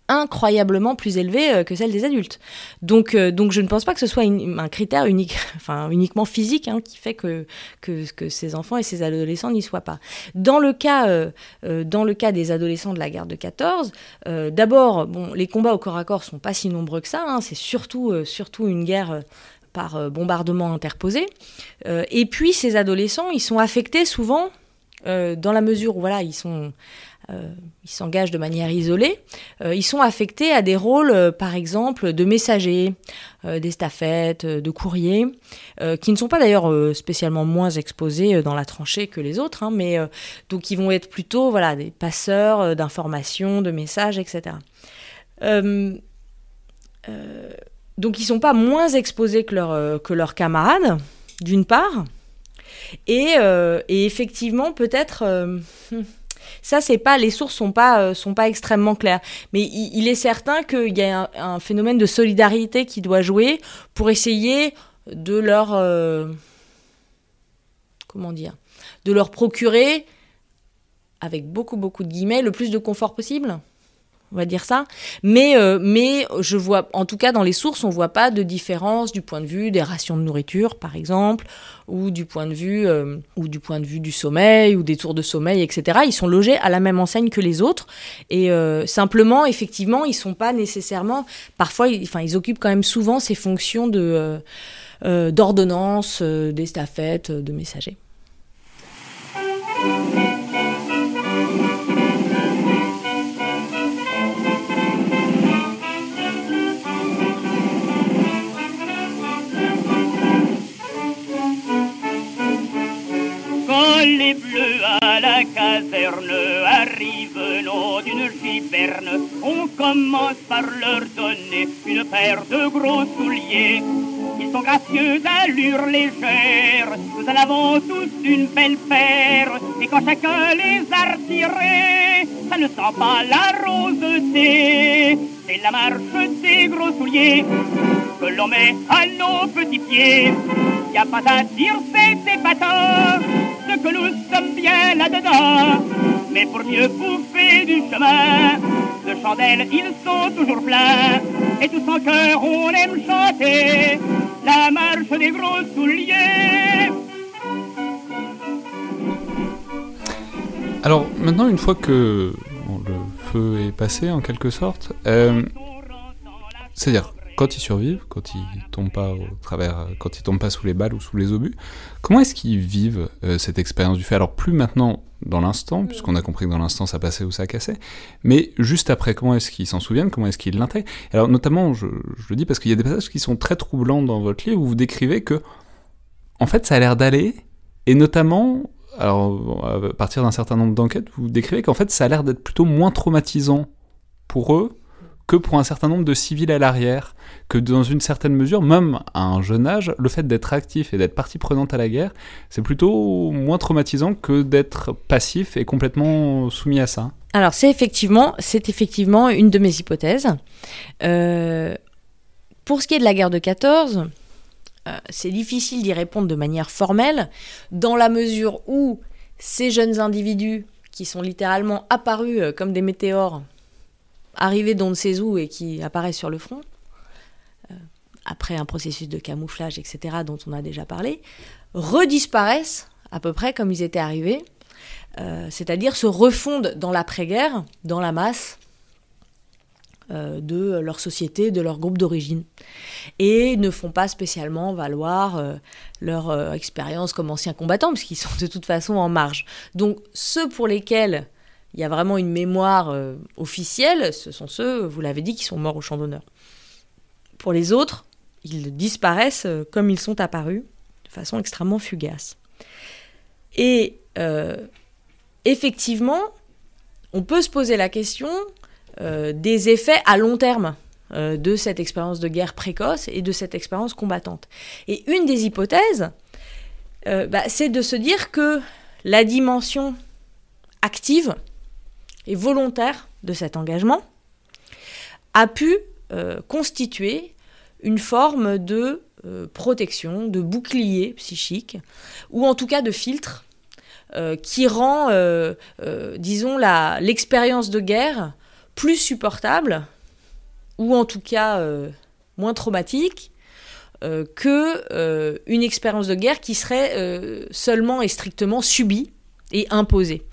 incroyablement plus élevée euh, que celle des adultes. Donc, euh, donc je ne pense pas que ce soit un critère unique, [LAUGHS] enfin, uniquement physique hein, qui fait que, que, ces enfants et ces adolescents n'y soient pas. Dans le cas, euh, dans le cas des adolescents de la guerre de 14, d'abord, bon, les combats au corps à corps sont pas si nombreux que ça, hein, c'est surtout, surtout une guerre par bombardement interposé. et puis ces adolescents, ils sont affectés souvent dans la mesure où voilà, ils sont euh, ils s'engagent de manière isolée, euh, ils sont affectés à des rôles, euh, par exemple, de messagers, d'estafettes, de courriers, qui ne sont pas d'ailleurs spécialement moins exposés dans la tranchée que les autres, hein, mais donc ils vont être plutôt voilà, des passeurs d'informations, de messages, etc. donc ils ne sont pas moins exposés que, leurs camarades, d'une part, et, et effectivement peut-être... Ça, c'est pas, les sources sont pas, euh, sont pas extrêmement claires. Mais il, est certain qu'il y a un, phénomène de solidarité qui doit jouer pour essayer de leur, euh, comment dire, de leur procurer, avec beaucoup beaucoup de guillemets, le plus de confort possible on va dire ça. Mais, euh, mais je vois, en tout cas dans les sources, on voit pas de différence du point de vue des rations de nourriture, par exemple, ou du point de vue, euh, ou du point de vue du sommeil, ou des tours de sommeil, etc. Ils sont logés à la même enseigne que les autres, et euh, simplement, effectivement, ils sont pas nécessairement, parfois, ils, enfin, ils occupent quand même souvent ces fonctions de d'ordonnance, d'estafette, de messager. Arrivent l'eau d'une giberne. On commence par leur donner une paire de gros souliers. Sont gracieux d'allure légère, nous en avons tous une belle paire. Et quand chacun les a retirés, ça ne sent pas la roseté. C'est la marche des gros souliers. que l'on met à nos petits pieds. Y a pas à dire, c'est épatant, ce que nous sommes bien là-dedans. Mais pour mieux bouffer du chemin, de chandelles ils sont toujours pleins. Et tous en cœur on aime chanter la marche des gros souliers. Alors maintenant, une fois que le feu est passé en quelque sorte, euh, c'est-à-dire quand ils survivent, quand ils tombent pas au travers, quand ils tombent pas sous les balles ou sous les obus, comment est-ce qu'ils vivent euh, cette expérience du fait? Alors plus maintenant dans l'instant, puisqu'on a compris que dans l'instant ça passait ou ça cassait, mais juste après, comment est-ce qu'ils s'en souviennent, comment est-ce qu'ils l'intègrent? Alors notamment, je, je, le dis parce qu'il y a des passages qui sont très troublants dans votre livre où vous décrivez que, en fait, ça a l'air d'aller, et notamment alors, à partir d'un certain nombre d'enquêtes, vous décrivez qu'en fait, ça a l'air d'être plutôt moins traumatisant pour eux que pour un certain nombre de civils à l'arrière, que dans une certaine mesure, même à un jeune âge, le fait d'être actif et d'être partie prenante à la guerre, c'est plutôt moins traumatisant que d'être passif et complètement soumis à ça. Alors c'est effectivement, c'est effectivement une de mes hypothèses. Euh, pour ce qui est de la guerre de 14, euh, c'est difficile d'y répondre de manière formelle, dans la mesure où ces jeunes individus qui sont littéralement apparus euh, comme des météores, arrivés d'on ne sait où et qui apparaissent sur le front, euh, après un processus de camouflage, etc., dont on a déjà parlé, redisparaissent à peu près comme ils étaient arrivés, c'est-à-dire se refondent dans l'après-guerre, dans la masse, euh, de leur société, de leur groupe d'origine. Et ne font pas spécialement valoir euh, leur euh, expérience comme anciens combattants, puisqu'ils sont de toute façon en marge. Donc ceux pour lesquels il y a vraiment une mémoire officielle, ce sont ceux, vous l'avez dit, qui sont morts au champ d'honneur. Pour les autres, ils disparaissent comme ils sont apparus, de façon extrêmement fugace. Et effectivement, on peut se poser la question euh, des effets à long terme euh, de cette expérience de guerre précoce et de cette expérience combattante. Et une des hypothèses, euh, bah, c'est de se dire que la dimension active et volontaire de cet engagement a pu constituer une forme de protection, de bouclier psychique, ou en tout cas de filtre, qui rend, disons, l'expérience de guerre plus supportable, ou en tout cas euh, moins traumatique, euh, que euh, une expérience de guerre qui serait seulement et strictement subie et imposée.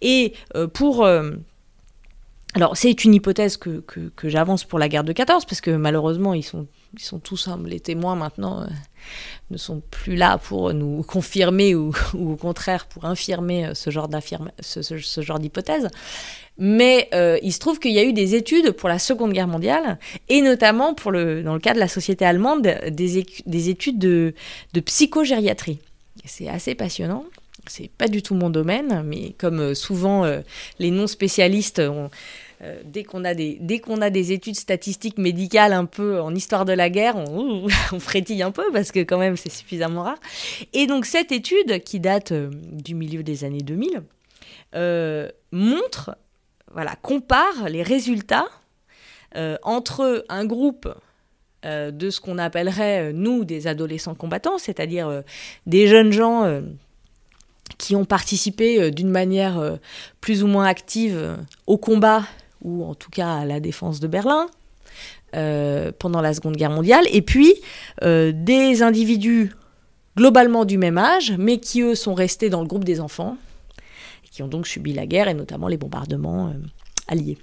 Et pour alors, c'est une hypothèse que, que, j'avance pour la guerre de 14, parce que malheureusement, ils sont, ils sont tous, les témoins maintenant, ne sont plus là pour nous [LAUGHS] confirmer ou, au contraire pour infirmer ce genre, ce, ce genre d'hypothèse. Mais euh, il se trouve qu'il y a eu des études pour la Seconde Guerre mondiale, et notamment pour le, dans le cas de la société allemande, des, des études de, de psychogériatrie. C'est assez passionnant. C'est pas du tout mon domaine, mais comme euh, souvent euh, les non-spécialistes dès qu'on a des dès qu'on a des études statistiques médicales un peu en histoire de la guerre, on, [LAUGHS] frétille un peu parce que quand même c'est suffisamment rare. Et donc cette étude qui date du milieu des années 2000 montre voilà, compare les résultats euh, entre un groupe euh, de ce qu'on appellerait, euh, nous, des adolescents combattants, c'est-à-dire des jeunes gens qui ont participé d'une manière plus ou moins active au combat, ou en tout cas à la défense de Berlin, pendant la Seconde Guerre mondiale, et puis des individus globalement du même âge, mais qui eux sont restés dans le groupe des enfants, qui ont donc subi la guerre et notamment les bombardements euh, alliés.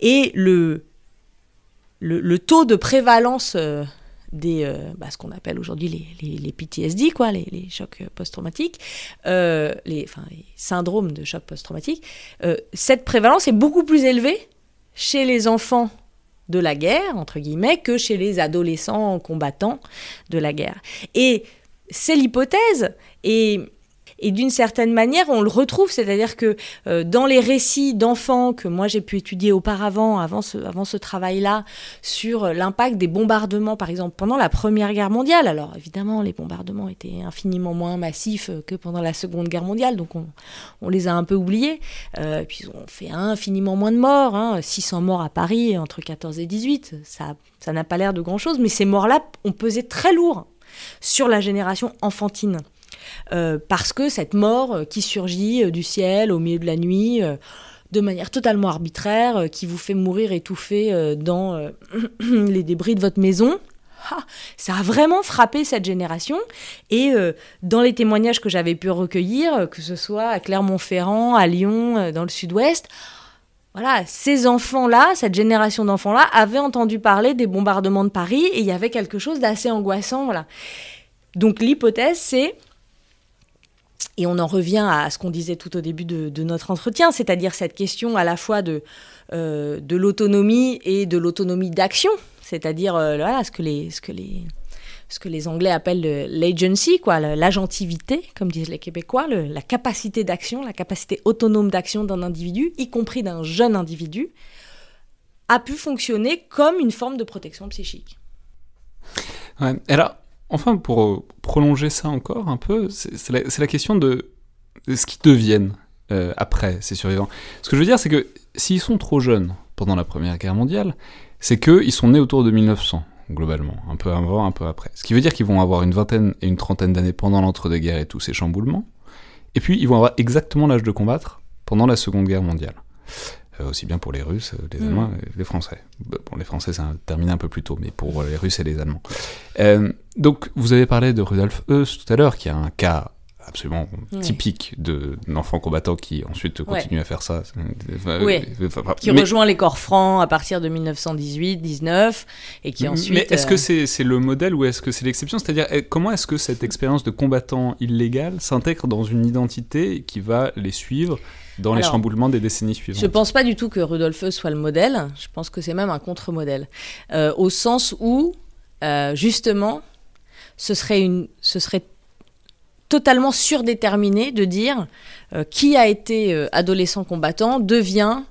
Et le, le, taux de prévalence euh, des euh, bah, ce qu'on appelle aujourd'hui les, les, PTSD, quoi, les, chocs post-traumatiques, les, enfin, les syndromes de choc post-traumatique, cette prévalence est beaucoup plus élevée chez les enfants de la guerre, entre guillemets, que chez les adolescents combattants de la guerre. Et c'est l'hypothèse, et Et d'une certaine manière, on le retrouve, c'est-à-dire que euh, dans les récits d'enfants que moi j'ai pu étudier auparavant, avant ce, travail-là, sur l'impact des bombardements, par exemple, pendant la Première Guerre mondiale. Alors évidemment, les bombardements étaient infiniment moins massifs que pendant la Seconde Guerre mondiale, donc on, on les a un peu oubliés. Euh, puis ont fait infiniment moins de morts, hein, 600 morts à Paris entre 14 et 18, ça ça n'a pas l'air de grand-chose, mais ces morts-là ont pesé très lourd sur la génération enfantine. Euh, parce que cette mort euh, qui surgit euh, du ciel au milieu de la nuit, de manière totalement arbitraire, qui vous fait mourir étouffé dans [CLEARS THROAT] les débris de votre maison, ah, ça a vraiment frappé cette génération. Et dans les témoignages que j'avais pu recueillir, que ce soit à Clermont-Ferrand, à Lyon, dans le sud-ouest, voilà, ces enfants-là, cette génération d'enfants-là, avaient entendu parler des bombardements de Paris et il y avait quelque chose d'assez angoissant. Voilà. Donc l'hypothèse, c'est, et on en revient à ce qu'on disait tout au début de, notre entretien, c'est-à-dire cette question à la fois de, euh, de l'autonomie et de l'autonomie d'action, c'est-à-dire euh, ce que les, ce que les ce que les Anglais appellent l'agency, l'agentivité, comme disent les Québécois, la capacité d'action, la capacité autonome d'action d'un individu, y compris d'un jeune individu, a pu fonctionner comme une forme de protection psychique. Ouais. Là, enfin, pour euh, prolonger ça encore un peu, c'est la, question de, ce qu'ils deviennent euh, après ces survivants. Ce que je veux dire, c'est que s'ils sont trop jeunes pendant la Première Guerre mondiale, c'est qu'ils sont nés autour de 1900 globalement, un peu avant, un peu après. Ce qui veut dire qu'ils vont avoir une vingtaine et une trentaine d'années pendant l'entre-deux-guerres et tous ces chamboulements, et puis ils vont avoir exactement l'âge de combattre pendant la Seconde Guerre mondiale. Euh, aussi bien pour les Russes, euh, les mm. Allemands et les Français. Bon, les Français, ça a terminé un peu plus tôt, mais pour les Russes et les Allemands. Euh, donc, vous avez parlé de Rudolf Heuss tout à l'heure, qui a un cas absolument typique d'un enfant combattant qui ensuite continue à faire ça. oui. qui rejoint les corps francs à partir de 1918-19 et qui ensuite. Mais est-ce que c'est le modèle ou est-ce que c'est l'exception? C'est-à-dire eh, comment est-ce que cette expérience de combattant illégal s'intègre dans une identité qui va les suivre dans les chamboulements des décennies suivantes. Je ne pense pas du tout que Rudolf soit le modèle. Je pense que c'est même un contre-modèle. Euh, au sens où, euh, justement, ce serait, une, ce serait totalement surdéterminé de dire euh, qui a été adolescent combattant devient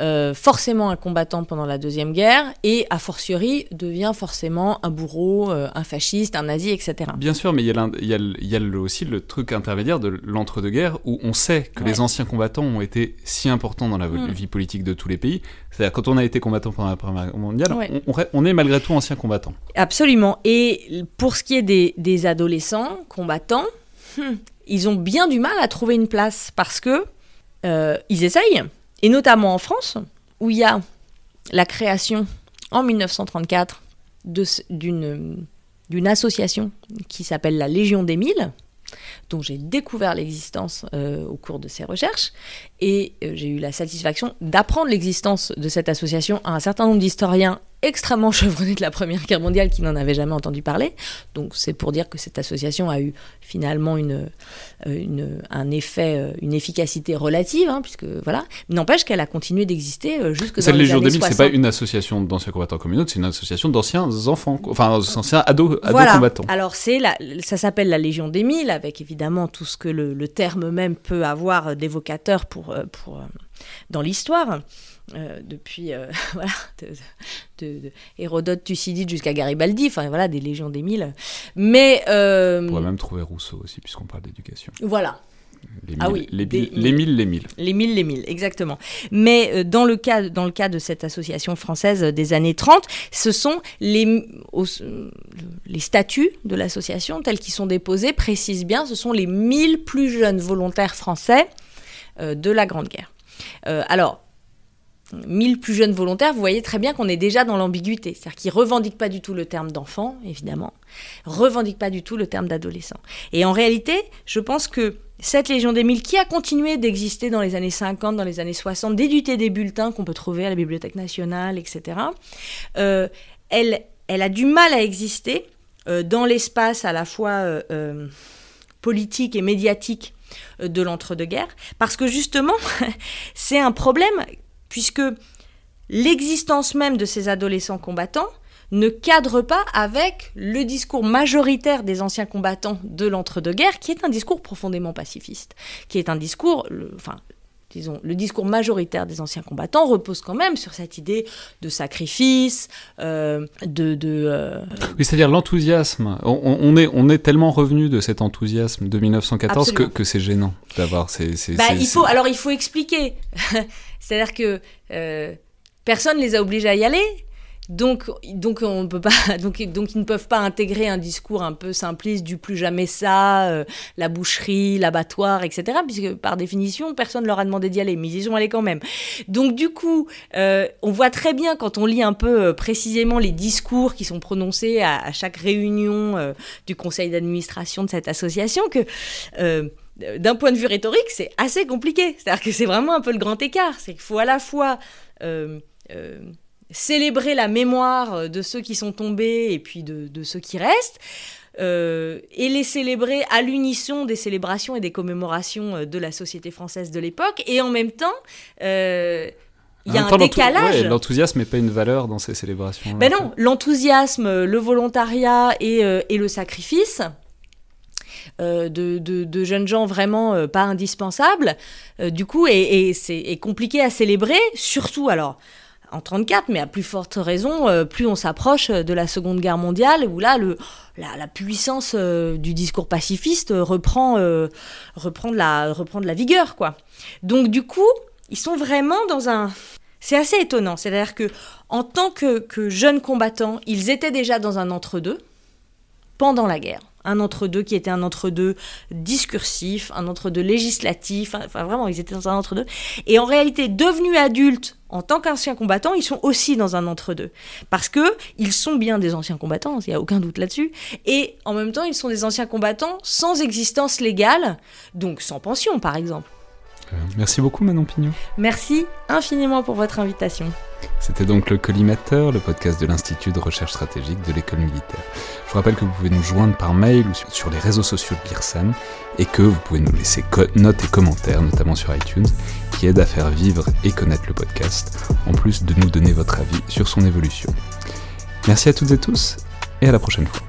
euh, forcément un combattant pendant la Deuxième Guerre et, a fortiori, devient forcément un bourreau, un fasciste, un nazi, etc. Bien sûr, mais il y a, aussi le truc intermédiaire de l'entre-deux-guerres où on sait que les anciens combattants ont été si importants dans la mm. vie politique de tous les pays. C'est-à-dire, quand on a été combattant pendant la Première Guerre mondiale, on, est malgré tout ancien combattant. Absolument. Et pour ce qui est des adolescents combattants, Hmm. ils ont bien du mal à trouver une place parce que euh, ils essayent, et notamment en France, où il y a la création en 1934 d'une association qui s'appelle la Légion des Mille, dont j'ai découvert l'existence euh, au cours de ces recherches. Et euh, j'ai eu la satisfaction d'apprendre l'existence de cette association à un certain nombre d'historiens extrêmement [LAUGHS] chevronné de la Première Guerre mondiale qui n'en avait jamais entendu parler. Donc c'est pour dire que cette association a eu finalement une, euh, une un effet, euh, une efficacité relative, hein, puisque voilà. N'empêche qu'elle a continué d'exister euh, jusque dans les Légion années 60. c'est pas une association d'anciens combattants communautaires, c'est une association d'anciens enfants, enfin d'anciens ados, ados combattants. Alors c'est la, ça s'appelle la Légion des Mille, avec évidemment tout ce que le, le terme même peut avoir d'évocateur pour, pour dans l'histoire. Euh, depuis euh, [LAUGHS] voilà, de, Hérodote, Thucydide jusqu'à Garibaldi, enfin voilà, des légions des mille. Mais euh, on pourrait même trouver Rousseau aussi, puisqu'on parle d'éducation. Voilà. Les ah mille, ah oui, les, les, mille, les mille. Les mille, les mille, exactement. Mais dans, le cas, dans le cas de cette association française des années 30, ce sont les, les statuts de l'association tels qu'ils sont déposés, précisent bien, ce sont les mille plus jeunes volontaires français de la Grande Guerre. alors, 1000 plus jeunes volontaires, vous voyez très bien qu'on est déjà dans l'ambiguïté. C'est-à-dire qu'ils ne revendiquent pas du tout le terme d'enfant, évidemment, revendiquent pas du tout le terme d'adolescent. Et en réalité, je pense que cette Légion des Mille, qui a continué d'exister dans les années 50, dans les années 60, d'éditer des bulletins qu'on peut trouver à la Bibliothèque nationale, etc., euh, elle, elle a du mal à exister euh, dans l'espace à la fois euh, politique et médiatique de l'entre-deux-guerres, parce que justement, [LAUGHS] c'est un problème puisque l'existence même de ces adolescents combattants ne cadre pas avec le discours majoritaire des anciens combattants de l'entre-deux-guerres, qui est un discours profondément pacifiste, qui est un discours, le, enfin, disons, le discours majoritaire des anciens combattants repose quand même sur cette idée de sacrifice, euh, de... de euh, Oui, c'est-à-dire l'enthousiasme. On, on, est, on est tellement revenu de cet enthousiasme de 1914 que, que c'est gênant d'avoir ces... ces, bah, ces- il faut, alors il faut expliquer. C'est-à-dire que euh, personne les a obligés à y aller. Donc, donc on peut pas, [LAUGHS] donc, donc ils ne peuvent pas intégrer un discours un peu simpliste du plus jamais ça, euh, la boucherie, l'abattoir, etc. Puisque par définition, personne leur a demandé d'y aller, mais ils y sont allés quand même. Donc du coup, euh, on voit très bien quand on lit un peu précisément les discours qui sont prononcés à, chaque réunion du conseil d'administration de cette association que d'un point de vue rhétorique, c'est assez compliqué. C'est-à-dire que c'est vraiment un peu le grand écart. C'est qu'il faut à la fois euh, euh, célébrer la mémoire de ceux qui sont tombés et puis de, de ceux qui restent, euh, et les célébrer à l'unisson des célébrations et des commémorations euh, de la société française de l'époque, et en même temps, euh, il y a un décalage. ouais, L'enthousiasme n'est pas une valeur dans ces célébrations. Ben non, l'enthousiasme, le volontariat et, euh, et le sacrifice euh, de, de- jeunes gens vraiment euh, pas indispensables, euh, du coup, et, c'est est compliqué à célébrer, surtout alors en 34, mais à plus forte raison, euh, plus on s'approche de la Seconde Guerre mondiale, où là, la, puissance euh, du discours pacifiste reprend, euh, de la, vigueur, quoi. Donc du coup, ils sont vraiment dans un... C'est assez étonnant, c'est-à-dire que en tant que jeunes combattants, ils étaient déjà dans un entre-deux pendant la guerre. Un entre-deux qui était un entre-deux discursif, un entre-deux législatif, enfin vraiment, ils étaient dans un entre-deux. Et en réalité, devenus adultes, en tant qu'anciens combattants, ils sont aussi dans un entre-deux. Parce que ils sont bien des anciens combattants, il n'y a aucun doute là-dessus. Et en même temps, ils sont des anciens combattants sans existence légale, donc sans pension par exemple. Merci beaucoup Manon Pignot. Merci infiniment pour votre invitation. C'était donc le Collimateur, le podcast de l'Institut de recherche stratégique de l'école militaire. Je vous rappelle que vous pouvez nous joindre par mail ou sur, les réseaux sociaux de l'IRSAM et que vous pouvez nous laisser notes et commentaires, notamment sur iTunes, qui aident à faire vivre et connaître le podcast, en plus de nous donner votre avis sur son évolution. Merci à toutes et tous et à la prochaine fois.